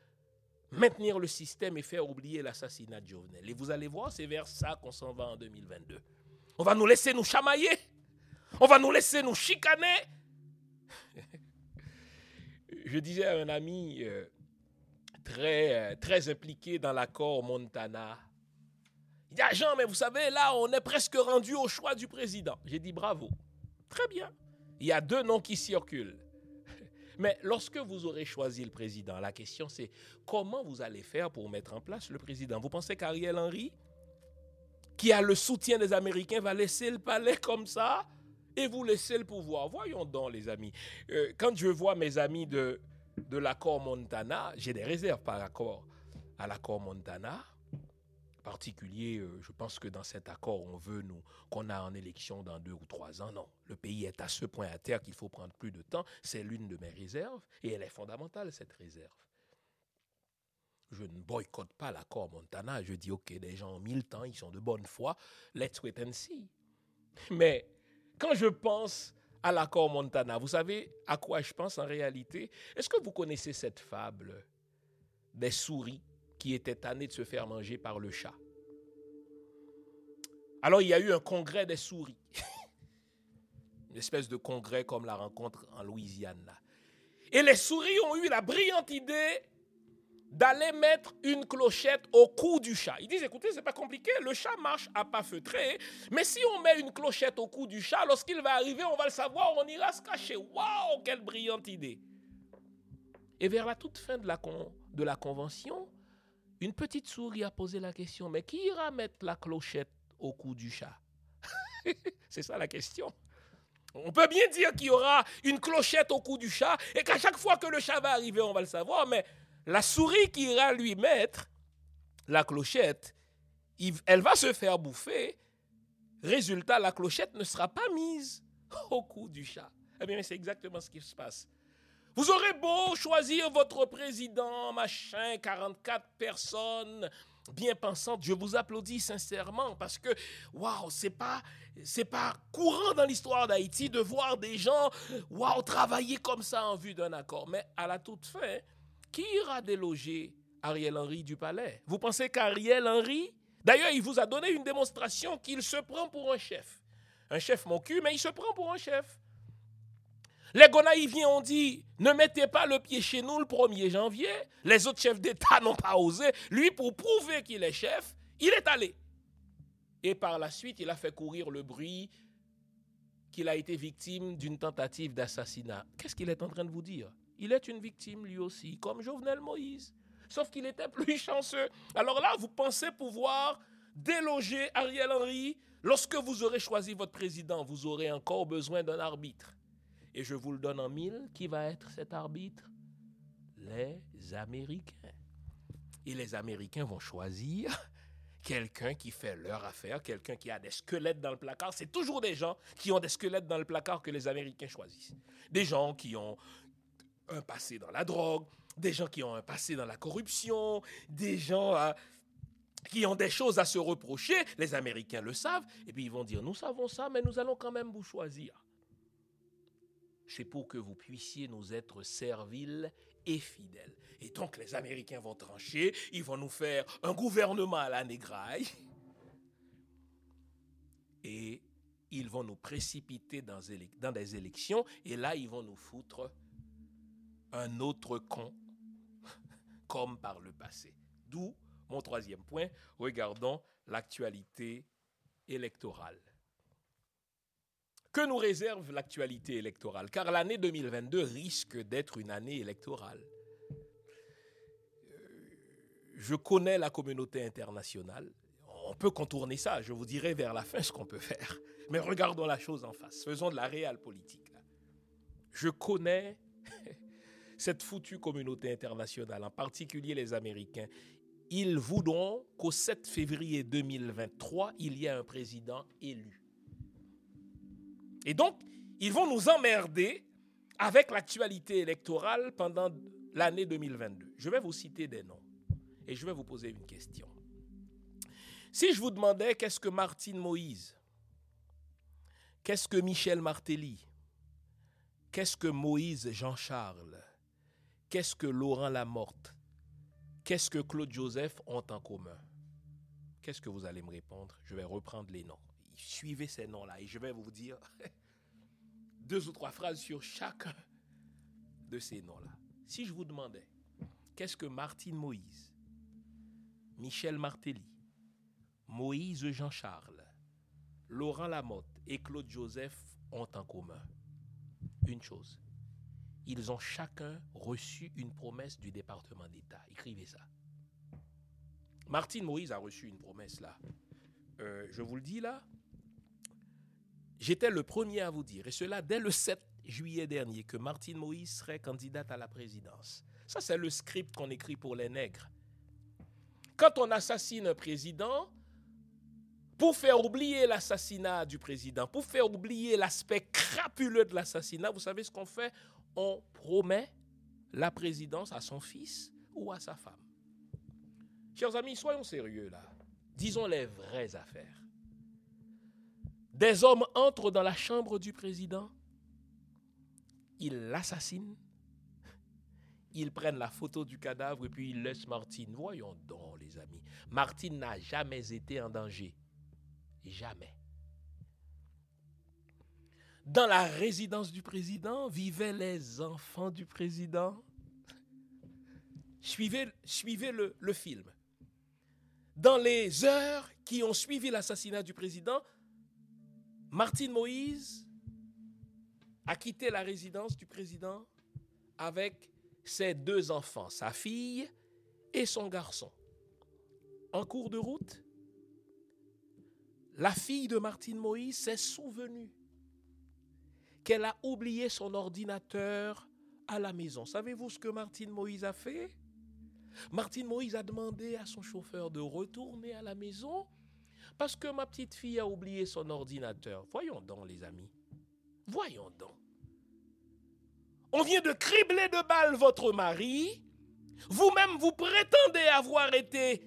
maintenir le système et faire oublier l'assassinat de Jovenel. Et vous allez voir, c'est vers ça qu'on s'en va en 2022. On va nous laisser nous chamailler. On va nous laisser nous chicaner. Je disais à un ami euh, très, euh, très impliqué dans l'accord Montana, il dit, ah Jean, mais vous savez, là, on est presque rendu au choix du président. J'ai dit, bravo. Très bien. Il y a deux noms qui circulent. Mais lorsque vous aurez choisi le président, la question c'est comment vous allez faire pour mettre en place le président? Vous pensez qu'Ariel Henry, qui a le soutien des Américains, va laisser le palais comme ça et vous laisser le pouvoir? Voyons donc, les amis. Euh, quand je vois mes amis de, de l'accord Montana, j'ai des réserves par rapport à l'accord Montana particulier, euh, je pense que dans cet accord, on veut nous qu'on a en élection dans deux ou trois ans. Non, le pays est à ce point à terre qu'il faut prendre plus de temps. C'est l'une de mes réserves et elle est fondamentale, cette réserve. Je ne boycotte pas l'accord Montana. Je dis, OK, des gens ont mille temps, ils sont de bonne foi. Let's wait and see. Mais quand je pense à l'accord Montana, vous savez à quoi je pense en réalité? Est-ce que vous connaissez cette fable des souris qui était tanné de se faire manger par le chat? Alors il y a eu un congrès des souris. Une espèce de congrès comme la rencontre en Louisiane. Et les souris ont eu la brillante idée d'aller mettre une clochette au cou du chat. Ils disent, écoutez, c'est pas compliqué, le chat marche à pas feutré, mais si on met une clochette au cou du chat, lorsqu'il va arriver, on va le savoir, on ira se cacher. Waouh, quelle brillante idée. Et vers la toute fin de la, de la convention, une petite souris a posé la question, mais qui ira mettre la clochette au cou du chat? C'est ça la question. On peut bien dire qu'il y aura une clochette au cou du chat et qu'à chaque fois que le chat va arriver, on va le savoir, mais la souris qui ira lui mettre la clochette, elle va se faire bouffer. Résultat, la clochette ne sera pas mise au cou du chat. Eh bien, c'est exactement ce qui se passe. Vous aurez beau choisir votre président, machin, 44 personnes bien pensantes, je vous applaudis sincèrement parce que, waouh, c'est pas, c'est pas courant dans l'histoire d'Haïti de voir des gens, waouh, travailler comme ça en vue d'un accord. Mais à la toute fin, qui ira déloger Ariel Henry du palais? Vous pensez qu'Ariel Henry, d'ailleurs, il vous a donné une démonstration qu'il se prend pour un chef. Un chef mon cul, mais il se prend pour un chef. Les Gonaïviens ont dit ne mettez pas le pied chez nous le 1er janvier. Les autres chefs d'État n'ont pas osé. Lui, pour prouver qu'il est chef, il est allé. Et par la suite, il a fait courir le bruit qu'il a été victime d'une tentative d'assassinat. Qu'est-ce qu'il est en train de vous dire? Il est une victime lui aussi, comme Jovenel Moïse. Sauf qu'il était plus chanceux. Alors là, vous pensez pouvoir déloger Ariel Henry. Lorsque vous aurez choisi votre président, vous aurez encore besoin d'un arbitre. Et je vous le donne en mille, qui va être cet arbitre? Les Américains. Et les Américains vont choisir quelqu'un qui fait leur affaire, quelqu'un qui a des squelettes dans le placard. C'est toujours des gens qui ont des squelettes dans le placard que les Américains choisissent. Des gens qui ont un passé dans la drogue, des gens qui ont un passé dans la corruption, des gens euh, qui ont des choses à se reprocher. Les Américains le savent. Et puis ils vont dire, nous savons ça, mais nous allons quand même vous choisir c'est pour que vous puissiez nous être serviles et fidèles. Et donc les Américains vont trancher, ils vont nous faire un gouvernement à la négraille, et ils vont nous précipiter dans des élections, et là ils vont nous foutre un autre con, comme par le passé. D'où mon troisième point, regardons l'actualité électorale. Que nous réserve l'actualité électorale? Car l'année 2022 risque d'être une année électorale. Euh, je connais la communauté internationale. On peut contourner ça. Je vous dirai vers la fin ce qu'on peut faire. Mais regardons la chose en face. Faisons de la réelle politique. Je connais cette foutue communauté internationale, en particulier les Américains. Ils voudront qu'au 7 février 2023, il y ait un président élu. Et donc, ils vont nous emmerder avec l'actualité électorale pendant l'année 2022. Je vais vous citer des noms et je vais vous poser une question. Si je vous demandais qu'est-ce que Martine Moïse, qu'est-ce que Michel Martelly, qu'est-ce que Moïse Jean-Charles, qu'est-ce que Laurent Lamorte, qu'est-ce que Claude Joseph ont en commun? Qu'est-ce que vous allez me répondre? Je vais reprendre les noms suivez ces noms-là et je vais vous dire deux ou trois phrases sur chacun de ces noms-là. Si je vous demandais, qu'est-ce que Martine Moïse, Michel Martelly, Moïse Jean-Charles, Laurent Lamotte et Claude Joseph ont en commun? Une chose. Ils ont chacun reçu une promesse du département d'État. Écrivez ça. Martine Moïse a reçu une promesse là. Euh, je vous le dis là, J'étais le premier à vous dire, et cela dès le 7 juillet dernier, que Martine Moïse serait candidate à la présidence. Ça, c'est le script qu'on écrit pour les nègres. Quand on assassine un président, pour faire oublier l'assassinat du président, pour faire oublier l'aspect crapuleux de l'assassinat, vous savez ce qu'on fait? On promet la présidence à son fils ou à sa femme. Chers amis, soyons sérieux là. Disons les vraies affaires. Des hommes entrent dans la chambre du président, ils l'assassinent, ils prennent la photo du cadavre et puis ils laissent Martine. Voyons donc, les amis. Martine n'a jamais été en danger. Jamais. Dans la résidence du président vivaient les enfants du président. Suivez, le, le film. Dans les heures qui ont suivi l'assassinat du président, Martine Moïse a quitté la résidence du président avec ses deux enfants, sa fille et son garçon. En cours de route, la fille de Martine Moïse s'est souvenue qu'elle a oublié son ordinateur à la maison. Savez-vous ce que Martine Moïse a fait? Martine Moïse a demandé à son chauffeur de retourner à la maison parce que ma petite fille a oublié son ordinateur. Voyons donc, les amis. Voyons donc. on vient de cribler de balles votre mari, vous-même vous prétendez avoir été,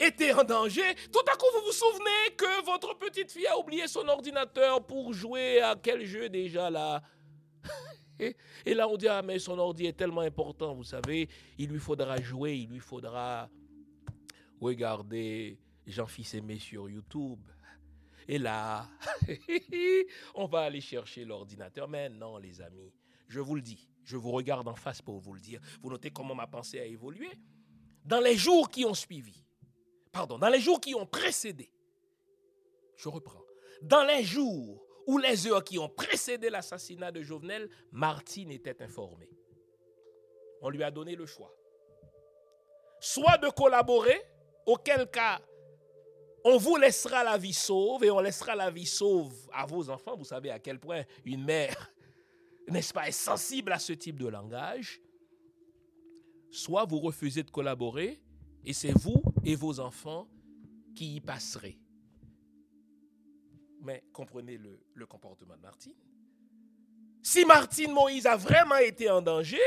été en danger, tout à coup vous vous souvenez que votre petite fille a oublié son ordinateur pour jouer à quel jeu déjà là? Et là, on dit, ah, mais son ordi est tellement important, vous savez, il lui faudra jouer, il lui faudra regarder Jean-Fils Aimé sur YouTube. Et là, on va aller chercher l'ordinateur. Mais non, les amis, je vous le dis, je vous regarde en face pour vous le dire. Vous notez comment ma pensée a évolué. Dans les jours qui ont suivi, pardon, dans les jours qui ont précédé, je reprends, dans les jours ou les heures qui ont précédé l'assassinat de Jovenel, Martine était informée. On lui a donné le choix. Soit de collaborer, auquel cas on vous laissera la vie sauve et on laissera la vie sauve à vos enfants. Vous savez à quel point une mère, n'est-ce pas, est sensible à ce type de langage. Soit vous refusez de collaborer et c'est vous et vos enfants qui y passerez. Mais comprenez le, comportement de Martine. Si Martine Moïse a vraiment été en danger,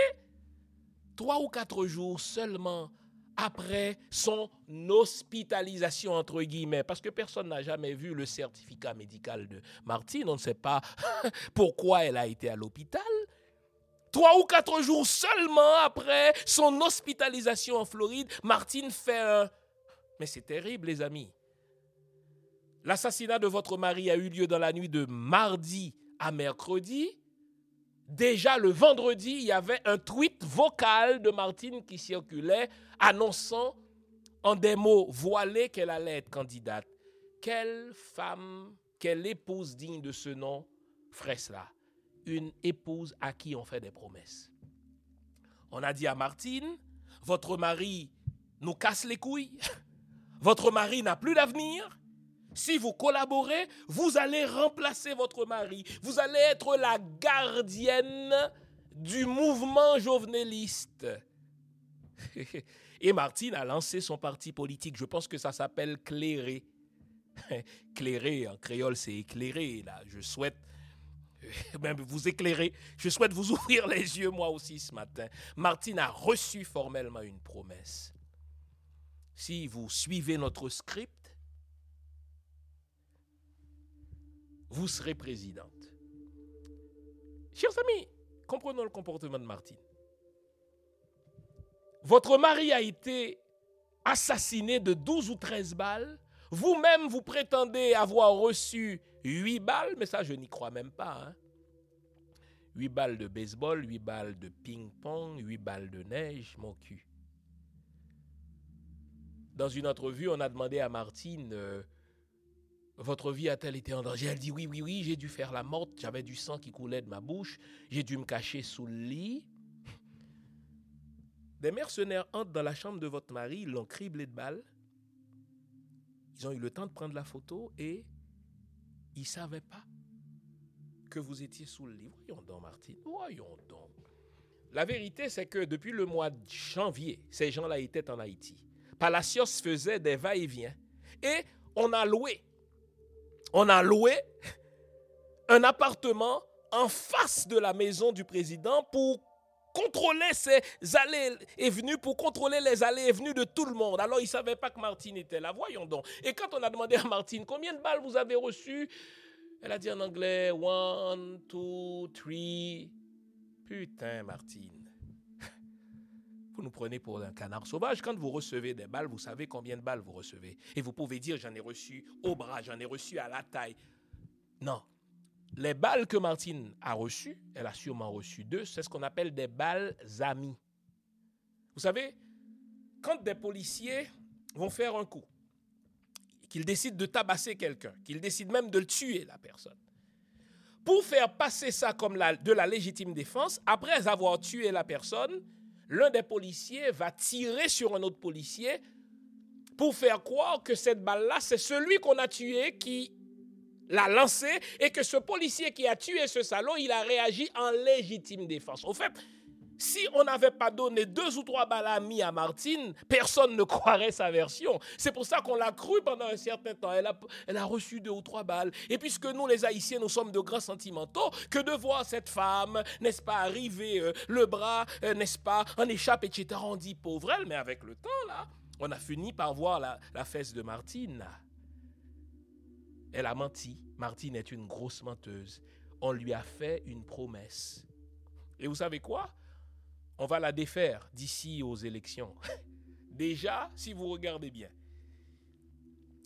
trois ou quatre jours seulement après son hospitalisation, entre guillemets, parce que personne n'a jamais vu le certificat médical de Martine, on ne sait pas pourquoi elle a été à l'hôpital. Trois ou quatre jours seulement après son hospitalisation en Floride, Martine fait un... Mais c'est terrible, les amis. L'assassinat de votre mari a eu lieu dans la nuit de mardi à mercredi. Déjà le vendredi, il y avait un tweet vocal de Martine qui circulait annonçant en des mots voilés qu'elle allait être candidate. Quelle femme, quelle épouse digne de ce nom ferait cela? Une épouse à qui on fait des promesses. On a dit à Martine, votre mari nous casse les couilles, votre mari n'a plus d'avenir, si vous collaborez, vous allez remplacer votre mari. Vous allez être la gardienne du mouvement joveneliste. Et Martine a lancé son parti politique. Je pense que ça s'appelle Clairé. Clairé, en créole, c'est éclairé. Là. Je souhaite même vous éclairer. Je souhaite vous ouvrir les yeux, moi aussi, ce matin. Martine a reçu formellement une promesse. Si vous suivez notre script, vous serez présidente. Chers amis, comprenons le comportement de Martine. Votre mari a été assassiné de 12 ou 13 balles. Vous-même, vous prétendez avoir reçu 8 balles, mais ça, je n'y crois même pas. Hein. 8 balles de baseball, 8 balles de ping-pong, 8 balles de neige, mon cul. Dans une entrevue, on a demandé à Martine euh, votre vie a-t-elle été en danger? Elle dit oui, oui, oui, j'ai dû faire la morte, j'avais du sang qui coulait de ma bouche, j'ai dû me cacher sous le lit. Des mercenaires entrent dans la chambre de votre mari, l'ont criblé de balles. Ils ont eu le temps de prendre la photo et ils ne savaient pas que vous étiez sous le lit. Voyons donc, Martine, voyons donc. La vérité, c'est que depuis le mois de janvier, ces gens-là étaient en Haïti. Palacios faisait des va-et-vient. Et on a loué on a loué un appartement en face de la maison du président pour contrôler ses allées et venues, pour contrôler les allées et venues de tout le monde. Alors, il ne savait pas que Martine était là. Voyons donc. Et quand on a demandé à Martine combien de balles vous avez reçues, elle a dit en anglais one, two, three. Putain, Martine. Vous nous prenez pour un canard sauvage. Quand vous recevez des balles, vous savez combien de balles vous recevez. Et vous pouvez dire, j'en ai reçu au bras, j'en ai reçu à la taille. Non. Les balles que Martine a reçues, elle a sûrement reçu deux, c'est ce qu'on appelle des balles amies. Vous savez, quand des policiers vont faire un coup, qu'ils décident de tabasser quelqu'un, qu'ils décident même de le tuer, la personne, pour faire passer ça comme de la légitime défense, après avoir tué la personne, l'un des policiers va tirer sur un autre policier pour faire croire que cette balle-là, c'est celui qu'on a tué qui l'a lancé et que ce policier qui a tué ce salaud, il a réagi en légitime défense. Au fait, si on n'avait pas donné deux ou trois balles à à Martine, personne ne croirait sa version. C'est pour ça qu'on l'a cru pendant un certain temps. Elle a, elle a reçu deux ou trois balles. Et puisque nous, les Haïtiens, nous sommes de grands sentimentaux, que de voir cette femme, n'est-ce pas, arriver euh, le bras, euh, n'est-ce pas, en échappe, etc., on dit pauvre elle, mais avec le temps, là, on a fini par voir la, la fesse de Martine. Elle a menti. Martine est une grosse menteuse. On lui a fait une promesse. Et vous savez quoi? On va la défaire d'ici aux élections. Déjà, si vous regardez bien,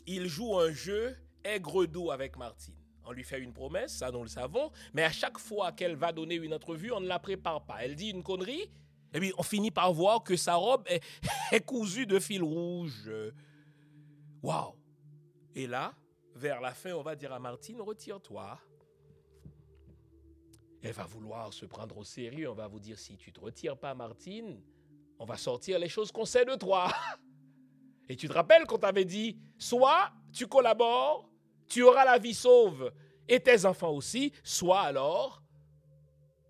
il joue un jeu aigre-doux avec Martine. On lui fait une promesse, ça nous le savons, mais à chaque fois qu'elle va donner une entrevue, on ne la prépare pas. Elle dit une connerie, et puis on finit par voir que sa robe est, est cousue de fil rouge. Waouh! Et là, vers la fin, on va dire à Martine, retire-toi. Elle va vouloir se prendre au sérieux. On va vous dire, si tu te retires pas, Martine, on va sortir les choses qu'on sait de toi. Et tu te rappelles qu'on t'avait dit, soit tu collabores, tu auras la vie sauve et tes enfants aussi, soit alors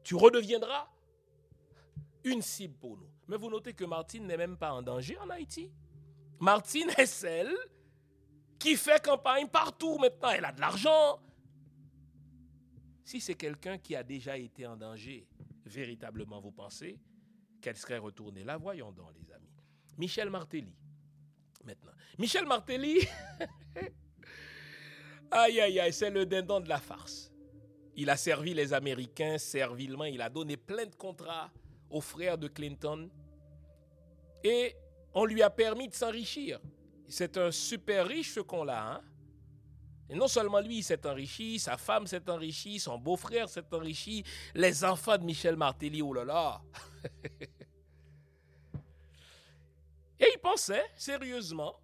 tu redeviendras une cible pour nous. Mais vous notez que Martine n'est même pas en danger en Haïti. Martine est celle qui fait campagne partout maintenant. Elle a de l'argent, si c'est quelqu'un qui a déjà été en danger, véritablement, vous pensez qu'elle serait retournée là Voyons donc, les amis. Michel Martelly, maintenant. Michel Martelly, aïe, aïe, aïe, c'est le dindon de la farce. Il a servi les Américains servilement, il a donné plein de contrats aux frères de Clinton et on lui a permis de s'enrichir. C'est un super riche ce qu'on a, hein? Et non seulement lui s'est enrichi, sa femme s'est enrichie, son beau-frère s'est enrichi, les enfants de Michel Martelly, oh là là. Et il pensait sérieusement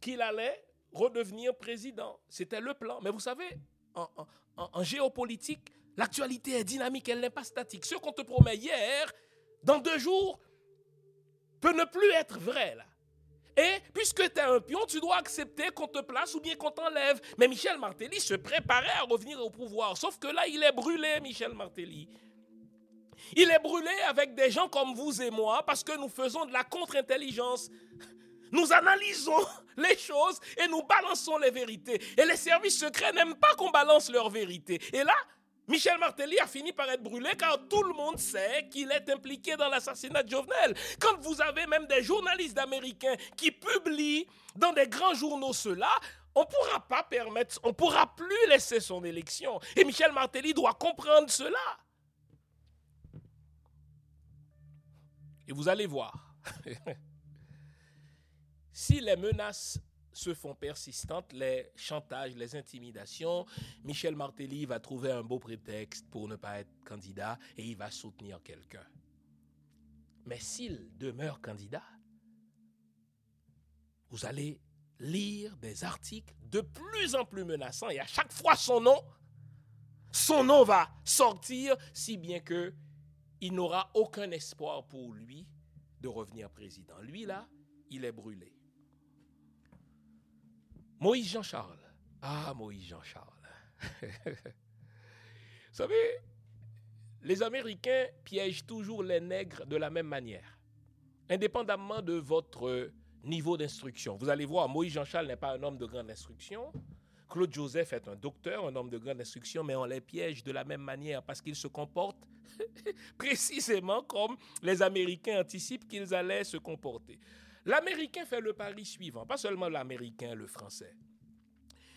qu'il allait redevenir président. C'était le plan. Mais vous savez, en, en géopolitique, l'actualité est dynamique, elle n'est pas statique. Ce qu'on te promet hier, dans deux jours, peut ne plus être vrai là. Et puisque tu es un pion, tu dois accepter qu'on te place ou bien qu'on t'enlève. Mais Michel Martelly se préparait à revenir au pouvoir. Sauf que là, il est brûlé, Michel Martelly. Il est brûlé avec des gens comme vous et moi parce que nous faisons de la contre-intelligence. Nous analysons les choses et nous balançons les vérités. Et les services secrets n'aiment pas qu'on balance leurs vérités. Et là, Michel Martelly a fini par être brûlé car tout le monde sait qu'il est impliqué dans l'assassinat de Jovenel. Quand vous avez même des journalistes américains qui publient dans des grands journaux cela, on ne pourra pas permettre, on pourra plus laisser son élection. Et Michel Martelly doit comprendre cela. Et vous allez voir, si les menaces se font persistantes, les chantages, les intimidations, Michel Martelly va trouver un beau prétexte pour ne pas être candidat et il va soutenir quelqu'un. Mais s'il demeure candidat, vous allez lire des articles de plus en plus menaçants et à chaque fois son nom, son nom va sortir si bien que il n'aura aucun espoir pour lui de revenir président. Lui là, il est brûlé. Moïse Jean-Charles. Ah, Moïse Jean-Charles. Vous savez, les Américains piègent toujours les nègres de la même manière, indépendamment de votre niveau d'instruction. Vous allez voir, Moïse Jean-Charles n'est pas un homme de grande instruction. Claude Joseph est un docteur, un homme de grande instruction, mais on les piège de la même manière parce qu'ils se comportent précisément comme les Américains anticipent qu'ils allaient se comporter. L'Américain fait le pari suivant, pas seulement l'Américain, le Français.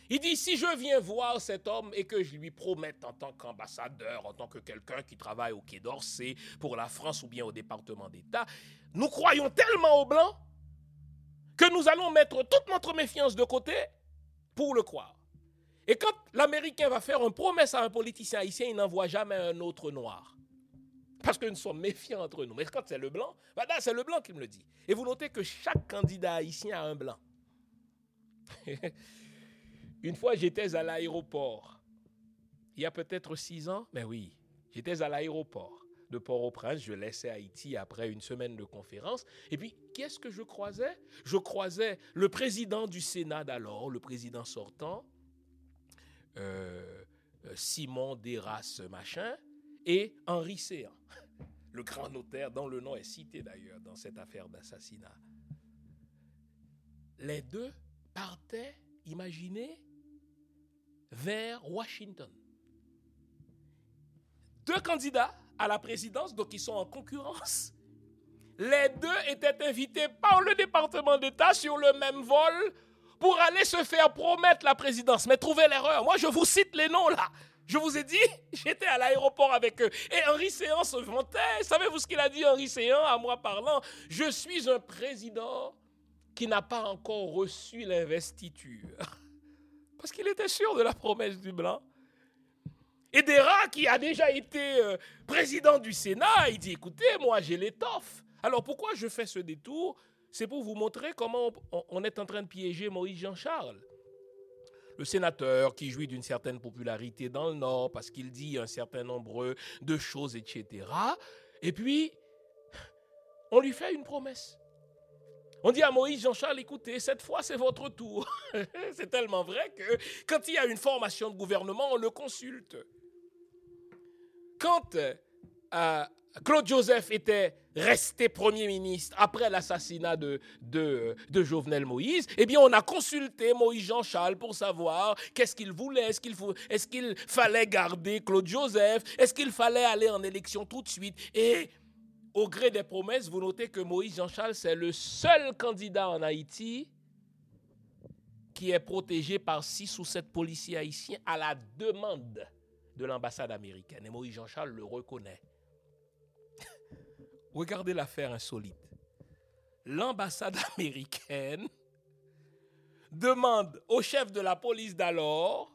Il dit, si je viens voir cet homme et que je lui promette en tant qu'ambassadeur, en tant que quelqu'un qui travaille au Quai d'Orsay pour la France ou bien au département d'État, nous croyons tellement au blanc que nous allons mettre toute notre méfiance de côté pour le croire. Et quand l'Américain va faire une promesse à un politicien haïtien, il n'envoie jamais un autre noir. Parce que nous sommes méfiants entre nous. Mais quand c'est le blanc, bah c'est le blanc qui me le dit. Et vous notez que chaque candidat haïtien a un blanc. Une fois, j'étais à l'aéroport. Il y a peut-être six ans, mais oui, j'étais à l'aéroport de Port-au-Prince. Je laissais Haïti après une semaine de conférence. Et puis, qu'est-ce que je croisais? Je croisais le président du Sénat d'alors, le président sortant, euh, euh, Simon Desras, machin, et Henri Séan, le grand notaire dont le nom est cité d'ailleurs dans cette affaire d'assassinat. Les deux partaient, imaginez, vers Washington. Deux candidats à la présidence, donc ils sont en concurrence. Les deux étaient invités par le département d'État sur le même vol pour aller se faire promettre la présidence. Mais trouvez l'erreur. Moi, je vous cite les noms là. Je vous ai dit, j'étais à l'aéroport avec eux. Et Henri Séan se vantait. Savez-vous ce qu'il a dit, Henri Séan, à moi parlant? Je suis un président qui n'a pas encore reçu l'investiture. Parce qu'il était sûr de la promesse du blanc. Et Dera, qui a déjà été euh, président du Sénat, il dit, écoutez, moi j'ai l'étoffe. Alors pourquoi je fais ce détour? C'est pour vous montrer comment on est en train de piéger Moïse Jean-Charles le sénateur qui jouit d'une certaine popularité dans le Nord parce qu'il dit un certain nombre de choses, etc. Et puis, on lui fait une promesse. On dit à Moïse, Jean-Charles, écoutez, cette fois c'est votre tour. c'est tellement vrai que quand il y a une formation de gouvernement, on le consulte. Quand euh, Claude Joseph était resté Premier ministre après l'assassinat de, Jovenel Moïse, eh bien, on a consulté Moïse Jean-Charles pour savoir qu'est-ce qu'il voulait. Est-ce qu'il est qu'il fallait garder Claude Joseph? Est-ce qu'il fallait aller en élection tout de suite? Et au gré des promesses, vous notez que Moïse Jean-Charles, c'est le seul candidat en Haïti qui est protégé par six ou sept policiers haïtiens à la demande de l'ambassade américaine. Et Moïse Jean-Charles le reconnaît. Regardez l'affaire insolite. L'ambassade américaine demande au chef de la police d'alors,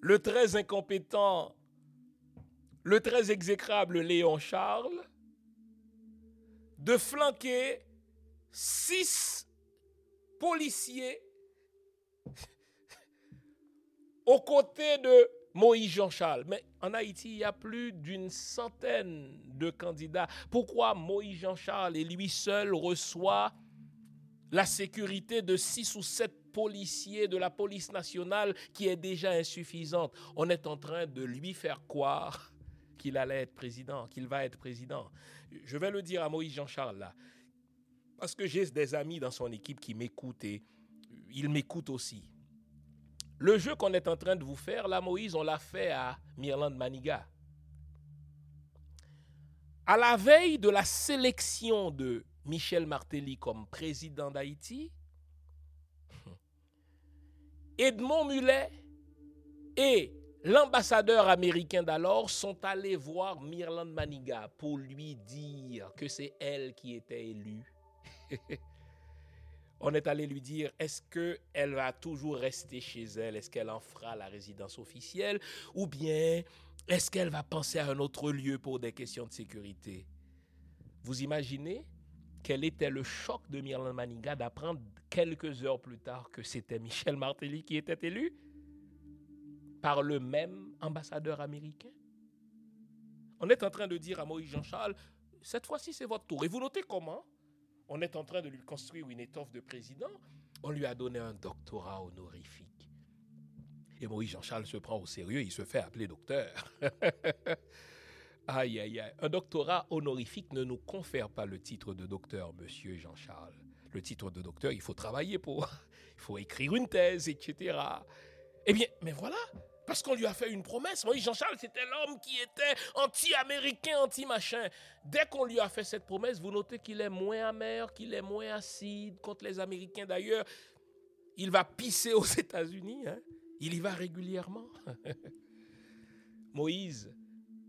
le très incompétent, le très exécrable Léon Charles, de flanquer six policiers aux côtés de Moïse Jean-Charles. Mais en Haïti, il y a plus d'une centaine de candidats. Pourquoi Moïse Jean-Charles et lui seul reçoit la sécurité de six ou sept policiers de la police nationale qui est déjà insuffisante? On est en train de lui faire croire qu'il allait être président, qu'il va être président. Je vais le dire à Moïse Jean-Charles là, parce que j'ai des amis dans son équipe qui m'écoutent et ils m'écoutent aussi. Le jeu qu'on est en train de vous faire, là, Moïse, on l'a fait à Mirland Maniga. À la veille de la sélection de Michel Martelly comme président d'Haïti, Edmond Mulet et l'ambassadeur américain d'alors sont allés voir Mirland Maniga pour lui dire que c'est elle qui était élue. on est allé lui dire est-ce qu'elle va toujours rester chez elle? Est-ce qu'elle en fera la résidence officielle? Ou bien est-ce qu'elle va penser à un autre lieu pour des questions de sécurité? Vous imaginez quel était le choc de Myrland Maniga d'apprendre quelques heures plus tard que c'était Michel Martelly qui était élu par le même ambassadeur américain? On est en train de dire à Moïse Jean-Charles, cette fois-ci c'est votre tour. Et vous notez comment? On est en train de lui construire une étoffe de président, on lui a donné un doctorat honorifique. Et Moïse Jean-Charles se prend au sérieux, il se fait appeler docteur. aïe, aïe, aïe. Un doctorat honorifique ne nous confère pas le titre de docteur, monsieur Jean-Charles. Le titre de docteur, il faut travailler pour. Il faut écrire une thèse, etc. Eh bien, mais voilà, parce qu'on lui a fait une promesse. Moïse Jean-Charles, c'était l'homme qui était anti-américain, anti-machin. Dès qu'on lui a fait cette promesse, vous notez qu'il est moins amer, qu'il est moins acide contre les Américains. D'ailleurs, il va pisser aux États-Unis. Hein. Il y va régulièrement. Moïse,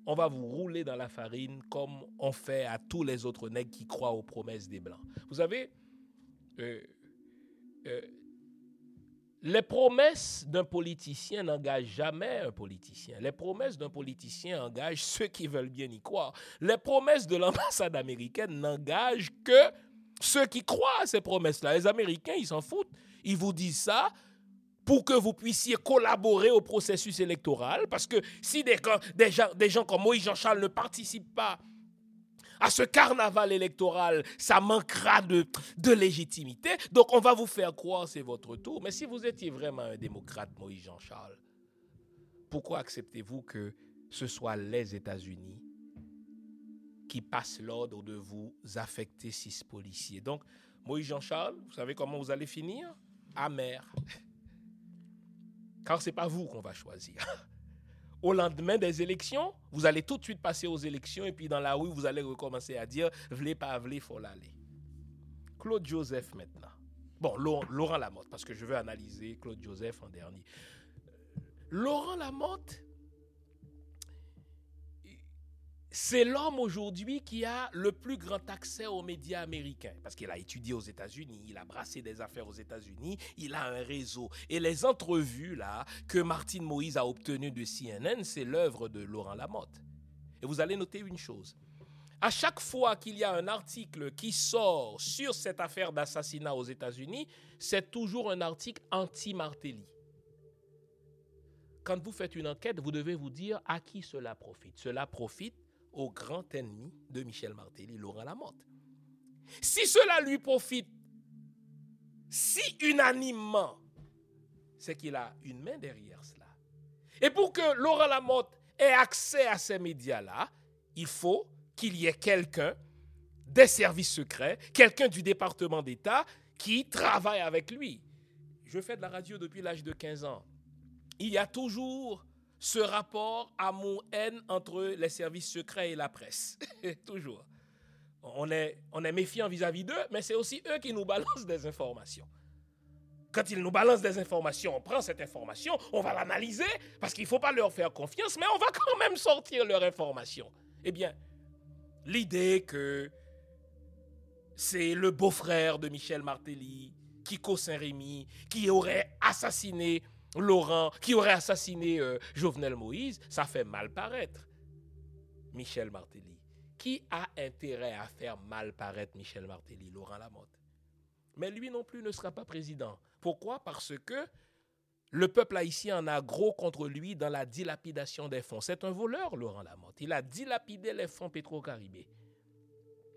on va vous rouler dans la farine comme on fait à tous les autres nègres qui croient aux promesses des Blancs. Vous savez, euh, euh, les promesses d'un politicien n'engagent jamais un politicien. Les promesses d'un politicien engagent ceux qui veulent bien y croire. Les promesses de l'ambassade américaine n'engagent que ceux qui croient à ces promesses-là. Les Américains, ils s'en foutent. Ils vous disent ça pour que vous puissiez collaborer au processus électoral. Parce que si des, gens, gens comme Moïse Jean-Charles ne participent pas à ce carnaval électoral, ça manquera de, légitimité. Donc on va vous faire croire c'est votre tour. Mais si vous étiez vraiment un démocrate, Moïse Jean-Charles, pourquoi acceptez-vous que ce soit les États-Unis qui passe l'ordre de vous affecter six policiers? Donc, Moïse Jean-Charles, vous savez comment vous allez finir? Amer. Car ce n'est pas vous qu'on va choisir. Au lendemain des élections, vous allez tout de suite passer aux élections et puis dans la rue, vous allez recommencer à dire V'lez pas, v'lez, faut l'aller. Claude Joseph maintenant. Bon, Laurent Lamotte, parce que je veux analyser Claude Joseph en dernier. Laurent Lamotte, c'est l'homme aujourd'hui qui a le plus grand accès aux médias américains parce qu'il a étudié aux États-Unis, il a brassé des affaires aux États-Unis, il a un réseau. Et les entrevues là que Martine Moïse a obtenues de CNN, c'est l'œuvre de Laurent Lamotte. Et vous allez noter une chose. À chaque fois qu'il y a un article qui sort sur cette affaire d'assassinat aux États-Unis, c'est toujours un article anti-Martelly. Quand vous faites une enquête, vous devez vous dire à qui cela profite. Cela profite au grand ennemi de Michel Martelly, Laurent Lamotte. Si cela lui profite si unanimement, c'est qu'il a une main derrière cela. Et pour que Laurent Lamotte ait accès à ces médias-là, il faut qu'il y ait quelqu'un des services secrets, quelqu'un du département d'État qui travaille avec lui. Je fais de la radio depuis l'âge de 15 ans. Il y a toujours ce rapport amour-haine entre les services secrets et la presse. Toujours. On est, on est méfiant vis-à-vis d'eux, mais c'est aussi eux qui nous balancent des informations. Quand ils nous balancent des informations, on prend cette information, on va l'analyser, parce qu'il ne faut pas leur faire confiance, mais on va quand même sortir leur information. Eh bien, l'idée que c'est le beau-frère de Michel Martelly, Kiko Saint-Rémy, qui aurait assassiné Laurent, qui aurait assassiné euh, Jovenel Moïse, ça fait mal paraître Michel Martelly. Qui a intérêt à faire mal paraître Michel Martelly, Laurent Lamotte? Mais lui non plus ne sera pas président. Pourquoi? Parce que le peuple haïtien en a gros contre lui dans la dilapidation des fonds. C'est un voleur, Laurent Lamotte. Il a dilapidé les fonds pétro-caribés.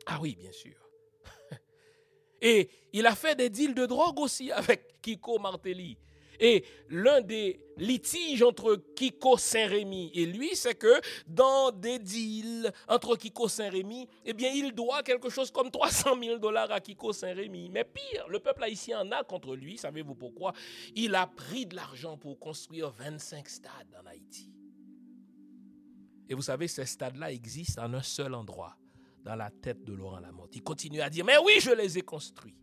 Ah oui, bien sûr. Et il a fait des deals de drogue aussi avec Kiko Martelly. Et l'un des litiges entre Kiko Saint-Rémy et lui, c'est que dans des deals entre Kiko Saint-Rémy, eh bien, il doit quelque chose comme 300 000 dollars à Kiko Saint-Rémy. Mais pire, le peuple haïtien en a contre lui. Savez-vous pourquoi? Il a pris de l'argent pour construire 25 stades en Haïti. Et vous savez, ces stades-là existent en un seul endroit, dans la tête de Laurent Lamotte. Il continue à dire, mais oui, je les ai construits.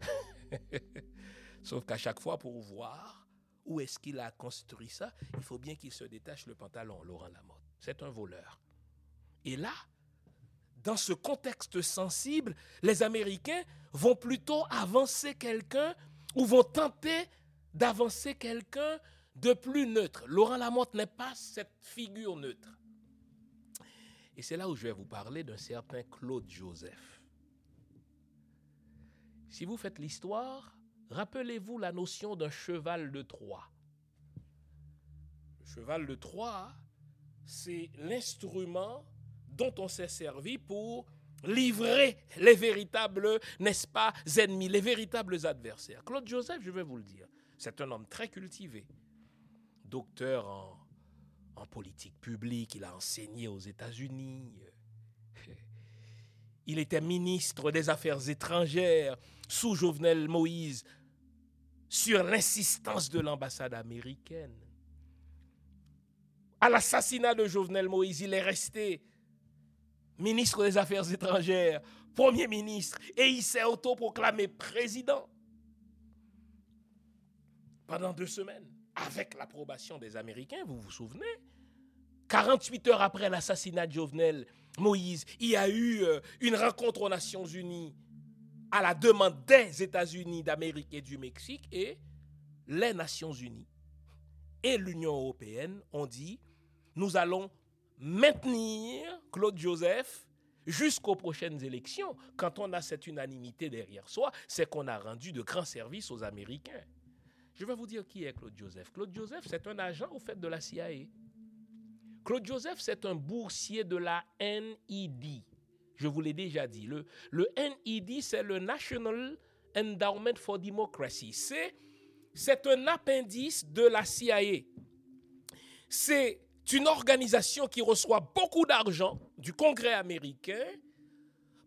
Sauf qu'à chaque fois, pour voir où est-ce qu'il a construit ça, il faut bien qu'il se détache le pantalon, Laurent Lamotte. C'est un voleur. Et là, dans ce contexte sensible, les Américains vont plutôt avancer quelqu'un ou vont tenter d'avancer quelqu'un de plus neutre. Laurent Lamotte n'est pas cette figure neutre. Et c'est là où je vais vous parler d'un certain Claude Joseph. Si vous faites l'histoire, Rappelez-vous la notion d'un cheval de Troie. Le cheval de Troie, c'est l'instrument dont on s'est servi pour livrer les véritables, n'est-ce pas, ennemis, les véritables adversaires. Claude Joseph, je vais vous le dire, c'est un homme très cultivé, docteur en, en politique publique, il a enseigné aux États-Unis. Il était ministre des Affaires étrangères sous Jovenel Moïse sur l'insistance de l'ambassade américaine. À l'assassinat de Jovenel Moïse, il est resté ministre des Affaires étrangères, Premier ministre, et il s'est autoproclamé président pendant deux semaines, avec l'approbation des Américains, vous vous souvenez? 48 heures après l'assassinat de Jovenel Moïse, il y a eu euh, une rencontre aux Nations Unies à la demande des États-Unis d'Amérique et du Mexique et les Nations Unies et l'Union européenne ont dit nous allons maintenir Claude Joseph jusqu'aux prochaines élections. Quand on a cette unanimité derrière soi, c'est qu'on a rendu de grands services aux Américains. Je vais vous dire qui est Claude Joseph. Claude Joseph, c'est un agent au fait de la CIA. Claude Joseph, c'est un boursier de la NID, je vous l'ai déjà dit. Le, le c'est le National Endowment for Democracy. C'est, un appendice de la CIA. C'est une organisation qui reçoit beaucoup d'argent du Congrès américain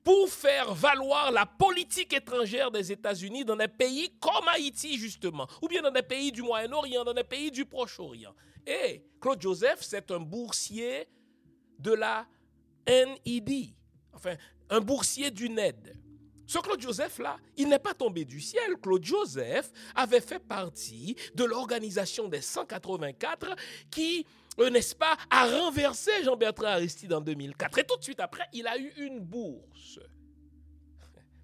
pour faire valoir la politique étrangère des États-Unis dans des pays comme Haïti, justement, ou bien dans des pays du Moyen-Orient, dans des pays du Proche-Orient. Et Claude Joseph, c'est un boursier de la NED, enfin, un boursier du NED. Ce Claude Joseph-là, il n'est pas tombé du ciel. Claude Joseph avait fait partie de l'organisation des 184 qui, euh, n'est-ce pas, a renversé Jean-Bertrand Aristide en 2004. Et tout de suite après, il a eu une bourse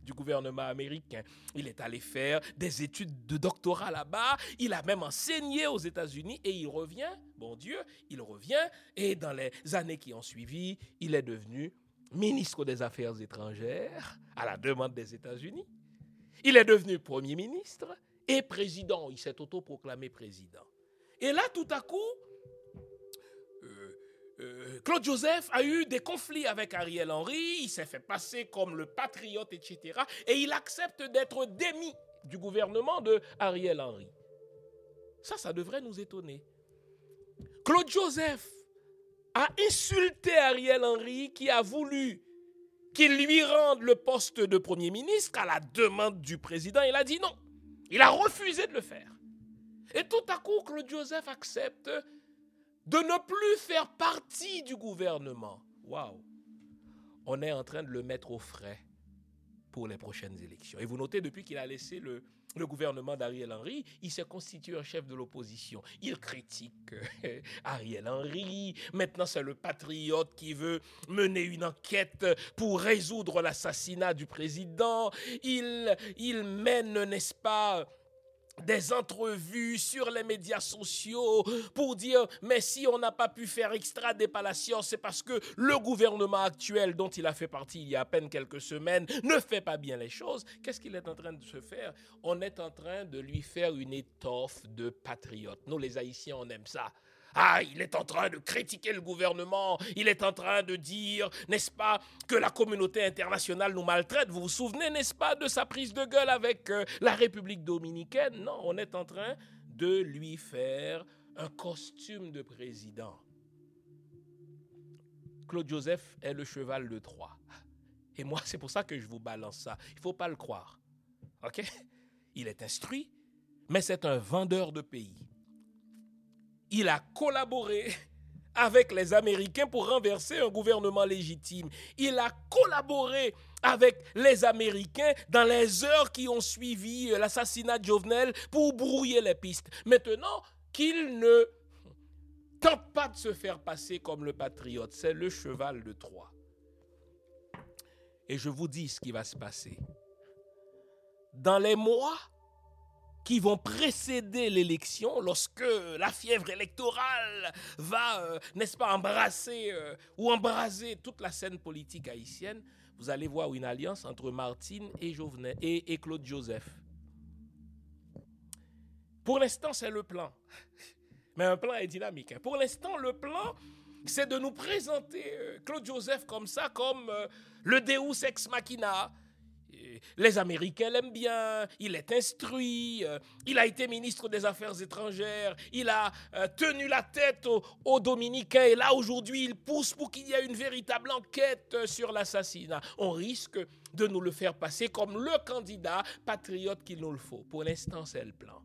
du gouvernement américain. Il est allé faire des études de doctorat là-bas. Il a même enseigné aux États-Unis et il revient, bon Dieu, il revient. Et dans les années qui ont suivi, il est devenu ministre des Affaires étrangères à la demande des États-Unis. Il est devenu Premier ministre et président. Il s'est autoproclamé président. Et là, tout à coup, euh, euh, Claude Joseph a eu des conflits avec Ariel Henry, il s'est fait passer comme le patriote, etc. Et il accepte d'être démis du gouvernement de Ariel Henry. Ça, ça devrait nous étonner. Claude Joseph a insulté Ariel Henry qui a voulu qu'il lui rende le poste de Premier ministre à la demande du président. Il a dit non. Il a refusé de le faire. Et tout à coup, Claude Joseph accepte de ne plus faire partie du gouvernement. Waouh! On est en train de le mettre au frais pour les prochaines élections. Et vous notez, depuis qu'il a laissé le, gouvernement d'Ariel Henry, il s'est constitué un chef de l'opposition. Il critique euh, Ariel Henry. Maintenant, c'est le patriote qui veut mener une enquête pour résoudre l'assassinat du président. Il, il mène, n'est-ce pas, des entrevues sur les médias sociaux pour dire mais si on n'a pas pu faire extra des Palacios, c'est parce que le gouvernement actuel dont il a fait partie il y a à peine quelques semaines ne fait pas bien les choses. Qu'est-ce qu'il est en train de se faire? On est en train de lui faire une étoffe de patriote. Nous les Haïtiens, on aime ça. Ah, il est en train de critiquer le gouvernement, il est en train de dire, n'est-ce pas, que la communauté internationale nous maltraite. Vous vous souvenez, n'est-ce pas, de sa prise de gueule avec euh, la République dominicaine? Non, on est en train de lui faire un costume de président. Claude Joseph est le cheval de Troie. Et moi, c'est pour ça que je vous balance ça. Il ne faut pas le croire. OK? Il est instruit, mais c'est un vendeur de pays il a collaboré avec les Américains pour renverser un gouvernement légitime. Il a collaboré avec les Américains dans les heures qui ont suivi l'assassinat de Jovenel pour brouiller les pistes. Maintenant qu'il ne tente pas de se faire passer comme le patriote, c'est le cheval de Troie. Et je vous dis ce qui va se passer. Dans les mois qui vont précéder l'élection, lorsque la fièvre électorale va, euh, n'est-ce pas, embrasser euh, ou embraser toute la scène politique haïtienne, vous allez voir une alliance entre Martine et, et, Claude Joseph. Pour l'instant, c'est le plan. Mais un plan est dynamique. Hein. Pour l'instant, le plan, c'est de nous présenter euh, Claude Joseph comme ça, comme le Deus ex machina, les Américains l'aiment bien, il est instruit, euh, il a été ministre des Affaires étrangères, il a euh, tenu la tête aux, Dominicains et là aujourd'hui il pousse pour qu'il y ait une véritable enquête sur l'assassinat. On risque de nous le faire passer comme le candidat patriote qu'il nous le faut. Pour l'instant, c'est le plan.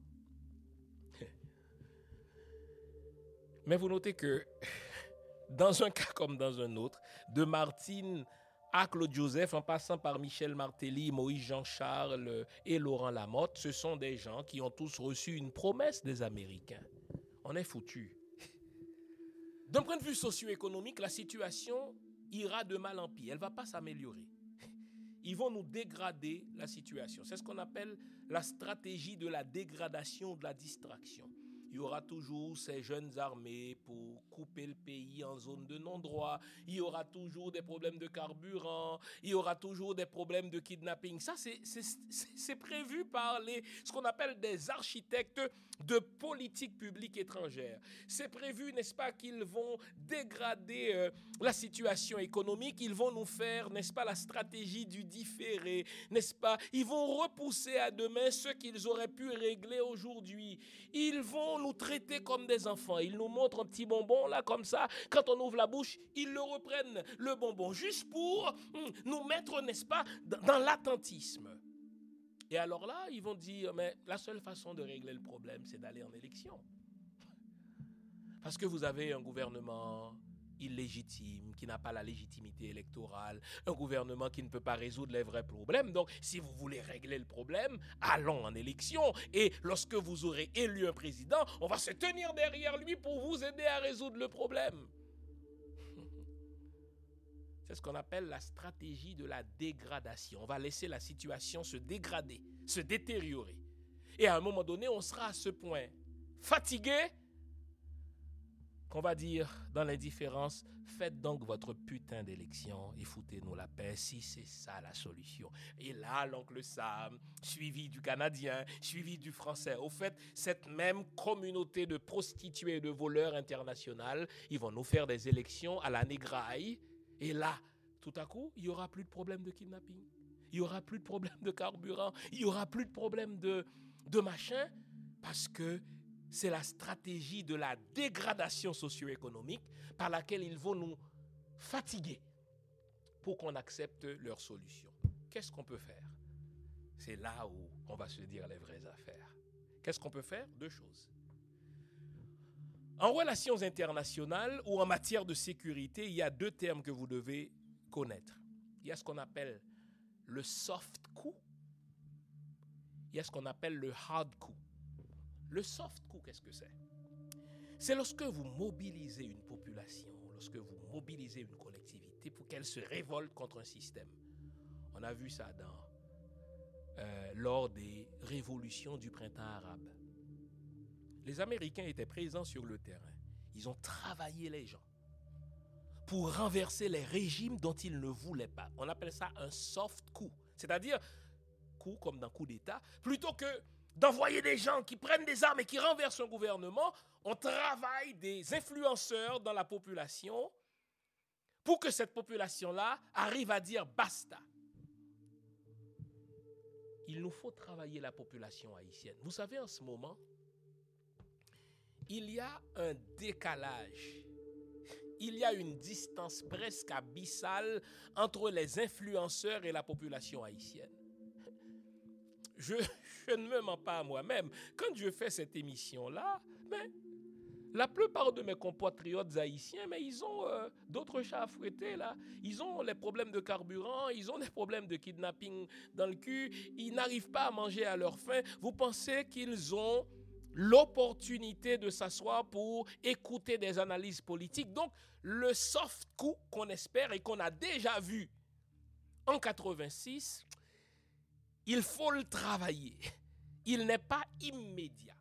Mais vous notez que dans un cas comme dans un autre, de Martine Claude Joseph, en passant par Michel Martelly, Moïse Jean-Charles et Laurent Lamotte, ce sont des gens qui ont tous reçu une promesse des Américains. On est foutu. D'un point de vue socio-économique, la situation ira de mal en pis. Elle ne va pas s'améliorer. Ils vont nous dégrader la situation. C'est ce qu'on appelle la stratégie de la dégradation, de la distraction il y aura toujours ces jeunes armées pour couper le pays en zone de non-droit. Il y aura toujours des problèmes de carburant. Il y aura toujours des problèmes de kidnapping. Ça, c'est prévu par les, ce qu'on appelle des architectes de politique publique étrangère. C'est prévu, n'est-ce pas, qu'ils vont dégrader euh, la situation économique. Ils vont nous faire, n'est-ce pas, la stratégie du différé, n'est-ce pas? Ils vont repousser à demain ce qu'ils auraient pu régler aujourd'hui. Ils vont nous traiter comme des enfants. Ils nous montrent un petit bonbon là comme ça. Quand on ouvre la bouche, ils le reprennent, le bonbon, juste pour hum, nous mettre, n'est-ce pas, dans l'attentisme. Et alors là, ils vont dire, mais la seule façon de régler le problème, c'est d'aller en élection. Parce que vous avez un gouvernement illégitime, qui n'a pas la légitimité électorale, un gouvernement qui ne peut pas résoudre les vrais problèmes. Donc, si vous voulez régler le problème, allons en élection. Et lorsque vous aurez élu un président, on va se tenir derrière lui pour vous aider à résoudre le problème. C'est ce qu'on appelle la stratégie de la dégradation. On va laisser la situation se dégrader, se détériorer. Et à un moment donné, on sera à ce point fatigué qu'on va dire dans l'indifférence, faites donc votre putain d'élection et foutez-nous la paix si c'est ça la solution. Et là, l'oncle Sam, suivi du Canadien, suivi du Français, au fait, cette même communauté de prostituées et de voleurs internationaux, ils vont nous faire des élections à la négraille. Et là, tout à coup, il n'y aura plus de problème de kidnapping. Il n'y aura plus de problème de carburant. Il n'y aura plus de problème de, de machin. Parce que c'est la stratégie de la dégradation socio-économique par laquelle ils vont nous fatiguer pour qu'on accepte leurs solutions. Qu'est-ce qu'on peut faire? C'est là où on va se dire les vraies affaires. Qu'est-ce qu'on peut faire? Deux choses. En relations internationales ou en matière de sécurité, il y a deux termes que vous devez connaître. Il y a ce qu'on appelle le soft coup. Il y a ce qu'on appelle le hard coup. Le soft coup, qu'est-ce que c'est? C'est lorsque vous mobilisez une population, lorsque vous mobilisez une collectivité pour qu'elle se révolte contre un système. On a vu ça dans, euh, lors des révolutions du printemps arabe. Les Américains étaient présents sur le terrain. Ils ont travaillé les gens pour renverser les régimes dont ils ne voulaient pas. On appelle ça un soft coup, c'est-à-dire coup comme dans coup d'État, plutôt que d'envoyer des gens qui prennent des armes et qui renversent un gouvernement, on travaille des influenceurs dans la population pour que cette population-là arrive à dire basta. Il nous faut travailler la population haïtienne. Vous savez, en ce moment, il y a un décalage, il y a une distance presque abyssale entre les influenceurs et la population haïtienne. Je, ne me mens pas à moi-même. Quand je fais cette émission-là, mais la plupart de mes compatriotes haïtiens, mais ils ont euh, d'autres chats à fouetter là. Ils ont les problèmes de carburant, ils ont des problèmes de kidnapping dans le cul, ils n'arrivent pas à manger à leur faim. Vous pensez qu'ils ont l'opportunité de s'asseoir pour écouter des analyses politiques? Donc, le soft coup qu'on espère et qu'on a déjà vu en 86, il faut le travailler. Il n'est pas immédiat.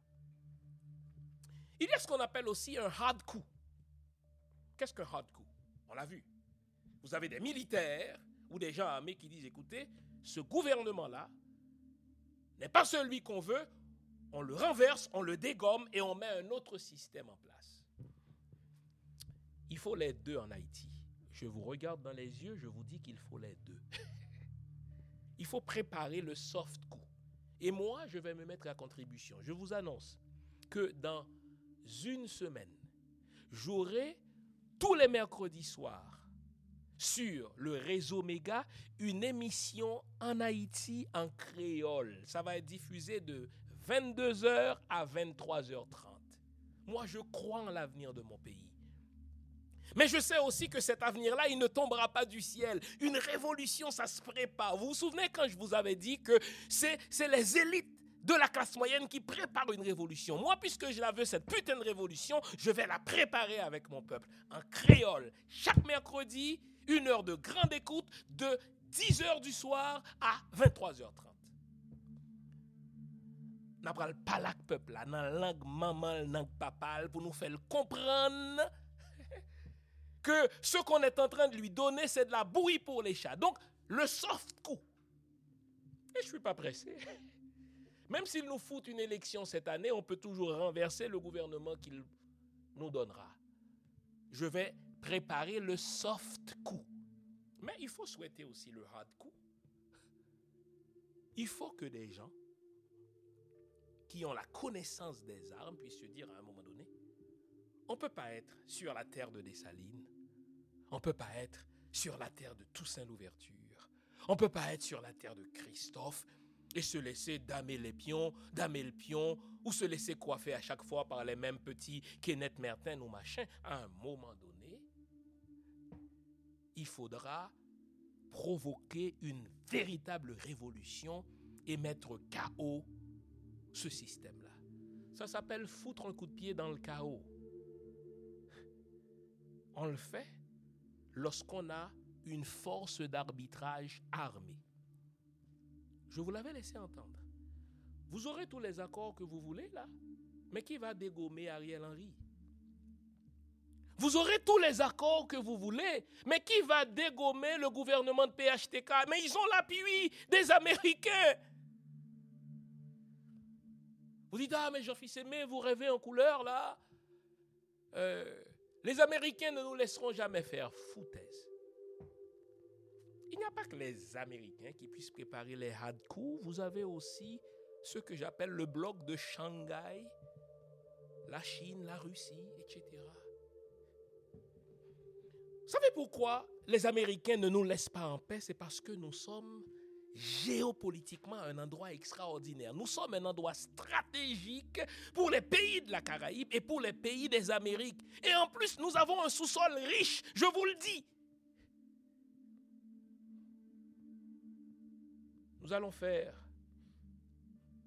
Il y a ce qu'on appelle aussi un hard coup. Qu'est-ce qu'un hard coup? On l'a vu. Vous avez des militaires ou des gens armés qui disent, écoutez, ce gouvernement-là n'est pas celui qu'on veut, on le renverse, on le dégomme et on met un autre système en place. Il faut les deux en Haïti. Je vous regarde dans les yeux, je vous dis qu'il faut les deux. Il faut préparer le soft coup. Et moi, je vais me mettre à contribution. Je vous annonce que dans une semaine, j'aurai tous les mercredis soirs sur le réseau Méga une émission en Haïti en créole. Ça va être diffusé de 22h à 23h30. Moi, je crois en l'avenir de mon pays. Mais je sais aussi que cet avenir-là, il ne tombera pas du ciel. Une révolution, ça se prépare. Vous vous souvenez quand je vous avais dit que c'est les élites de la classe moyenne qui préparent une révolution. Moi, puisque je la veux, cette putain de révolution, je vais la préparer avec mon peuple. En créole, chaque mercredi, une heure de grande écoute de 10h du soir à 23h30. N'a pas le peuple là, dans la langue maman, langue papa, pour nous faire comprendre que ce qu'on est en train de lui donner, c'est de la bouillie pour les chats. Donc, le soft coup. Et je ne suis pas pressé. Même s'il nous fout une élection cette année, on peut toujours renverser le gouvernement qu'il nous donnera. Je vais préparer le soft coup. Mais il faut souhaiter aussi le hard coup. Il faut que des gens qui ont la connaissance des armes puissent se dire à un moment donné, on ne peut pas être sur la terre de Dessalines, on ne peut pas être sur la terre de Toussaint Louverture, on ne peut pas être sur la terre de Christophe et se laisser damer les pions, damer le pion, ou se laisser coiffer à chaque fois par les mêmes petits Kenneth Mertin ou machin. À un moment donné, il faudra provoquer une véritable révolution et mettre KO ce système-là. Ça s'appelle foutre un coup de pied dans le chaos. On le fait lorsqu'on a une force d'arbitrage armée. Je vous l'avais laissé entendre. Vous aurez tous les accords que vous voulez là, mais qui va dégommer Ariel Henry? Vous aurez tous les accords que vous voulez, mais qui va dégommer le gouvernement de PHTK Mais ils ont l'appui des Américains. Vous dites, ah mais Jean-Fils Aimé, vous rêvez en couleur là euh, Les Américains ne nous laisseront jamais faire foutaise. Il n'y a pas que les Américains qui puissent préparer les hard coups, vous avez aussi ce que j'appelle le bloc de Shanghai, la Chine, la Russie, etc. Vous savez pourquoi les Américains ne nous laissent pas en paix? C'est parce que nous sommes géopolitiquement un endroit extraordinaire. Nous sommes un endroit stratégique pour les pays de la Caraïbe et pour les pays des Amériques. Et en plus, nous avons un sous-sol riche, je vous le dis. Nous allons faire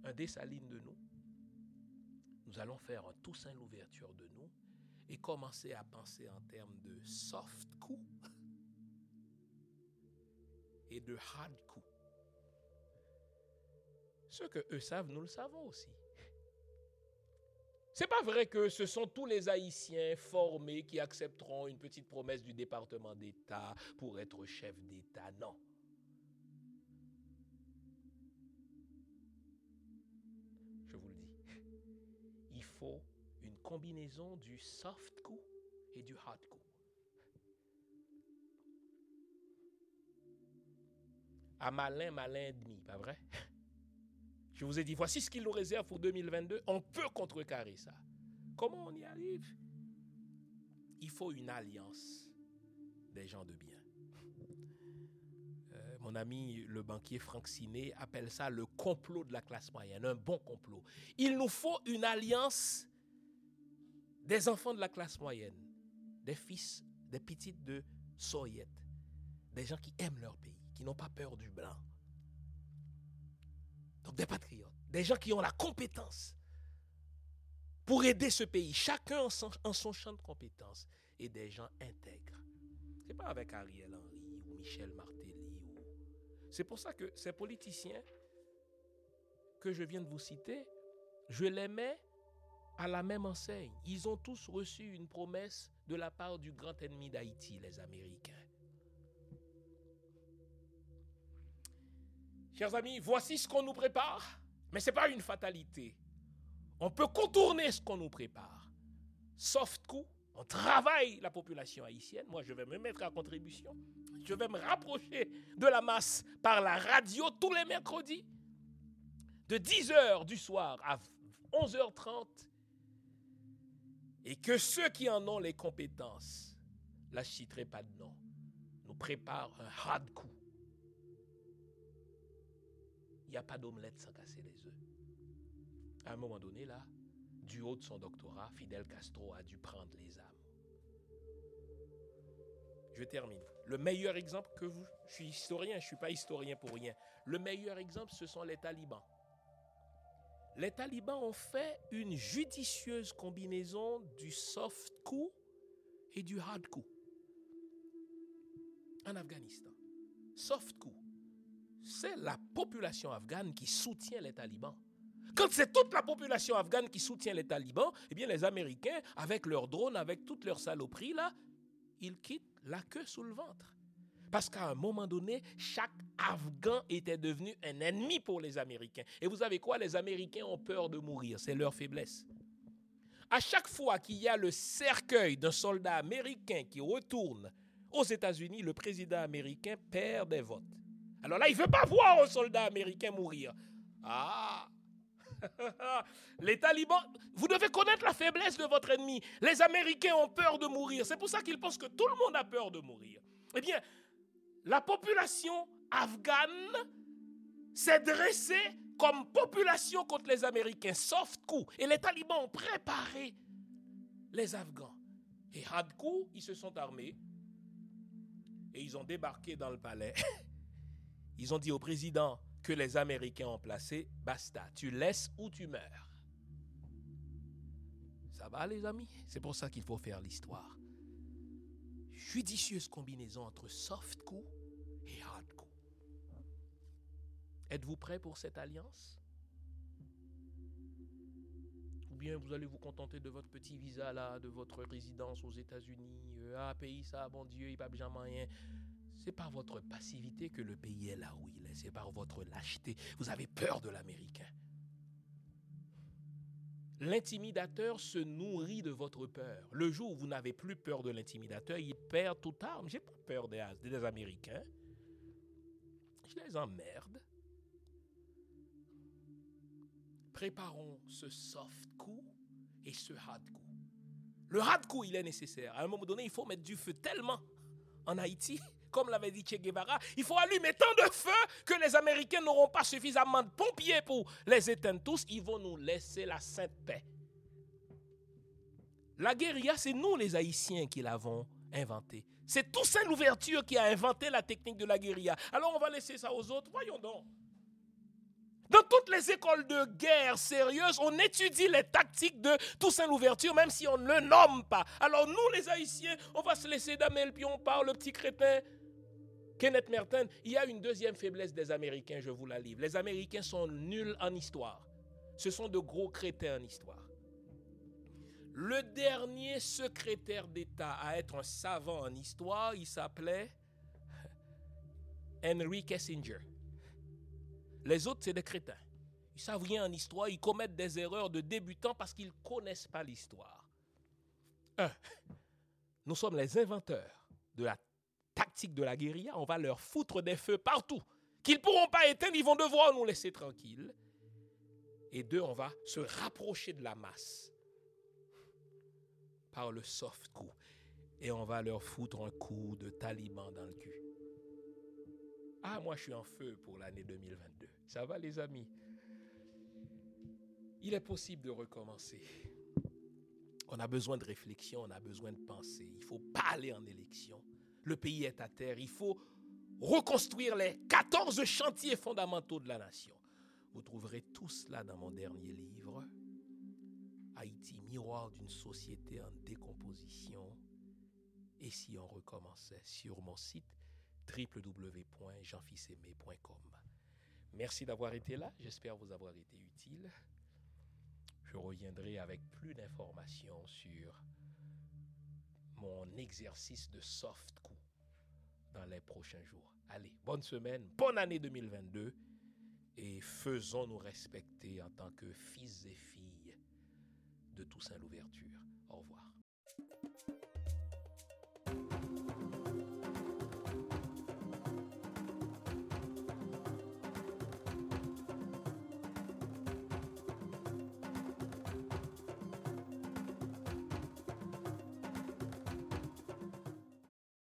un Dessaline de nous. Nous allons faire un Toussaint l'ouverture de nous et commencer à penser en termes de soft coup et de hard coup. Ce que eux savent, nous le savons aussi. C'est pas vrai que ce sont tous les Haïtiens formés qui accepteront une petite promesse du département d'État pour être chef d'État. Non. faut une combinaison du soft coup et du hard coup. À malin, malin demi, pas vrai? Je vous ai dit, voici ce qu'il nous réserve pour 2022. On peut contrecarrer ça. Comment on y arrive? Il faut une alliance des gens de bien. Euh, mon ami le banquier Franck Siné appelle ça le complot de la classe moyenne, un bon complot. Il nous faut une alliance des enfants de la classe moyenne, des fils, des petites de Soviet, des gens qui aiment leur pays, qui n'ont pas peur du blanc. Donc des patriotes, des gens qui ont la compétence pour aider ce pays, chacun en son, champ de compétences, et des gens intègres. Ce n'est pas avec Ariel Henry ou Michel Martelly. C'est pour ça que ces politiciens que je viens de vous citer, je les mets à la même enseigne. Ils ont tous reçu une promesse de la part du grand ennemi d'Haïti, les Américains. Chers amis, voici ce qu'on nous prépare, mais ce n'est pas une fatalité. On peut contourner ce qu'on nous prépare. Soft coup, on travaille la population haïtienne. Moi, je vais me mettre à contribution. Je vais me rapprocher de la masse par la radio tous les mercredis. De 10h du soir à 11h30, et que ceux qui en ont les compétences, je citerai pas de nom, nous préparent un hard coup. Il n'y a pas d'omelette sans casser les œufs. À un moment donné, là, du haut de son doctorat, Fidel Castro a dû prendre les âmes. Je termine. Le meilleur exemple que vous, je suis historien, je ne suis pas historien pour rien. Le meilleur exemple, ce sont les talibans les talibans ont fait une judicieuse combinaison du soft coup et du hard coup en Afghanistan. Soft coup, c'est la population afghane qui soutient les talibans. Quand c'est toute la population afghane qui soutient les talibans, eh bien les Américains, avec leurs drones, avec toutes leurs saloperies là, ils quittent la queue sous le ventre. Parce qu'à un moment donné, chaque Afghan était devenu un ennemi pour les Américains. Et vous savez quoi? Les Américains ont peur de mourir, c'est leur faiblesse. À chaque fois qu'il y a le cercueil d'un soldat américain qui retourne aux États-Unis, le président américain perd des votes. Alors là, il ne veut pas voir un soldat américain mourir. Ah les talibans, vous devez connaître la faiblesse de votre ennemi. Les Américains ont peur de mourir. C'est pour ça qu'ils pensent que tout le monde a peur de mourir. Eh bien, la population afghane s'est dressée comme population contre les Américains. Soft coup. Et les talibans ont préparé les Afghans. Et hard coup, ils se sont armés. Et ils ont débarqué dans le palais. Ils ont dit au président, que les Américains ont placé, basta, tu laisses ou tu meurs. Ça va les amis? C'est pour ça qu'il faut faire l'histoire. Judicieuse combinaison entre soft coup et hard coup. Êtes-vous prêt pour cette alliance? Ou bien vous allez vous contenter de votre petit visa là, de votre résidence aux États-Unis euh, Ah, pays ça, bon Dieu, il va jamais rien. C'est par votre passivité que le pays est là où il est. C'est par votre lâcheté. Vous avez peur de l'Américain. L'intimidateur se nourrit de votre peur. Le jour où vous n'avez plus peur de l'intimidateur, il perd toute arme. J'ai pas peur des, des Américains. Je les emmerde. Préparons ce soft coup et ce hard coup. Le hard coup, il est nécessaire. À un moment donné, il faut mettre du feu tellement en Haïti comme l'avait dit Che Guevara, il faut allumer tant de feu que les Américains n'auront pas suffisamment de pompiers pour les éteindre tous. Ils vont nous laisser la sainte paix. La guérilla, c'est nous les Haïtiens qui l'avons inventée. C'est Toussaint Louverture qui a inventé la technique de la guérilla. Alors on va laisser ça aux autres. Voyons donc. Dans toutes les écoles de guerre sérieuses, on étudie les tactiques de Toussaint Louverture, même si on ne le nomme pas. Alors nous, les Haïtiens, on va se laisser damer puis on parle, le petit crétin. Kenneth Merton, il y a une deuxième faiblesse des Américains, je vous la livre. Les Américains sont nuls en histoire. Ce sont de gros crétins en histoire. Le dernier secrétaire d'État à être un savant en histoire, il s'appelait Henry Kissinger. Les autres, c'est des crétins. Ils savent rien en histoire, ils commettent des erreurs de débutants parce qu'ils ne connaissent pas l'histoire. Un, nous sommes les inventeurs de la tactique de la guérilla, on va leur foutre des feux partout qu'ils ne pourront pas éteindre, ils vont devoir nous laisser tranquilles. Et deux, on va se rapprocher de la masse par le soft coup. Et on va leur foutre un coup de taliban dans le cul. Ah, moi je suis en feu pour l'année 2022. Ça va les amis? Il est possible de recommencer. On a besoin de réflexion, on a besoin de penser. Il faut pas aller en élection le pays est à terre. Il faut reconstruire les 14 chantiers fondamentaux de la nation. Vous trouverez tout cela dans mon dernier livre, Haïti, miroir d'une société en décomposition. Et si on recommençait sur mon site www.jeanfilsaimé.com. Merci d'avoir été là. J'espère vous avoir été utile. Je reviendrai avec plus d'informations sur mon exercice de soft coup dans les prochains jours. Allez, bonne semaine, bonne année 2022 et faisons-nous respecter en tant que fils et filles de Toussaint l'Ouverture. Au revoir.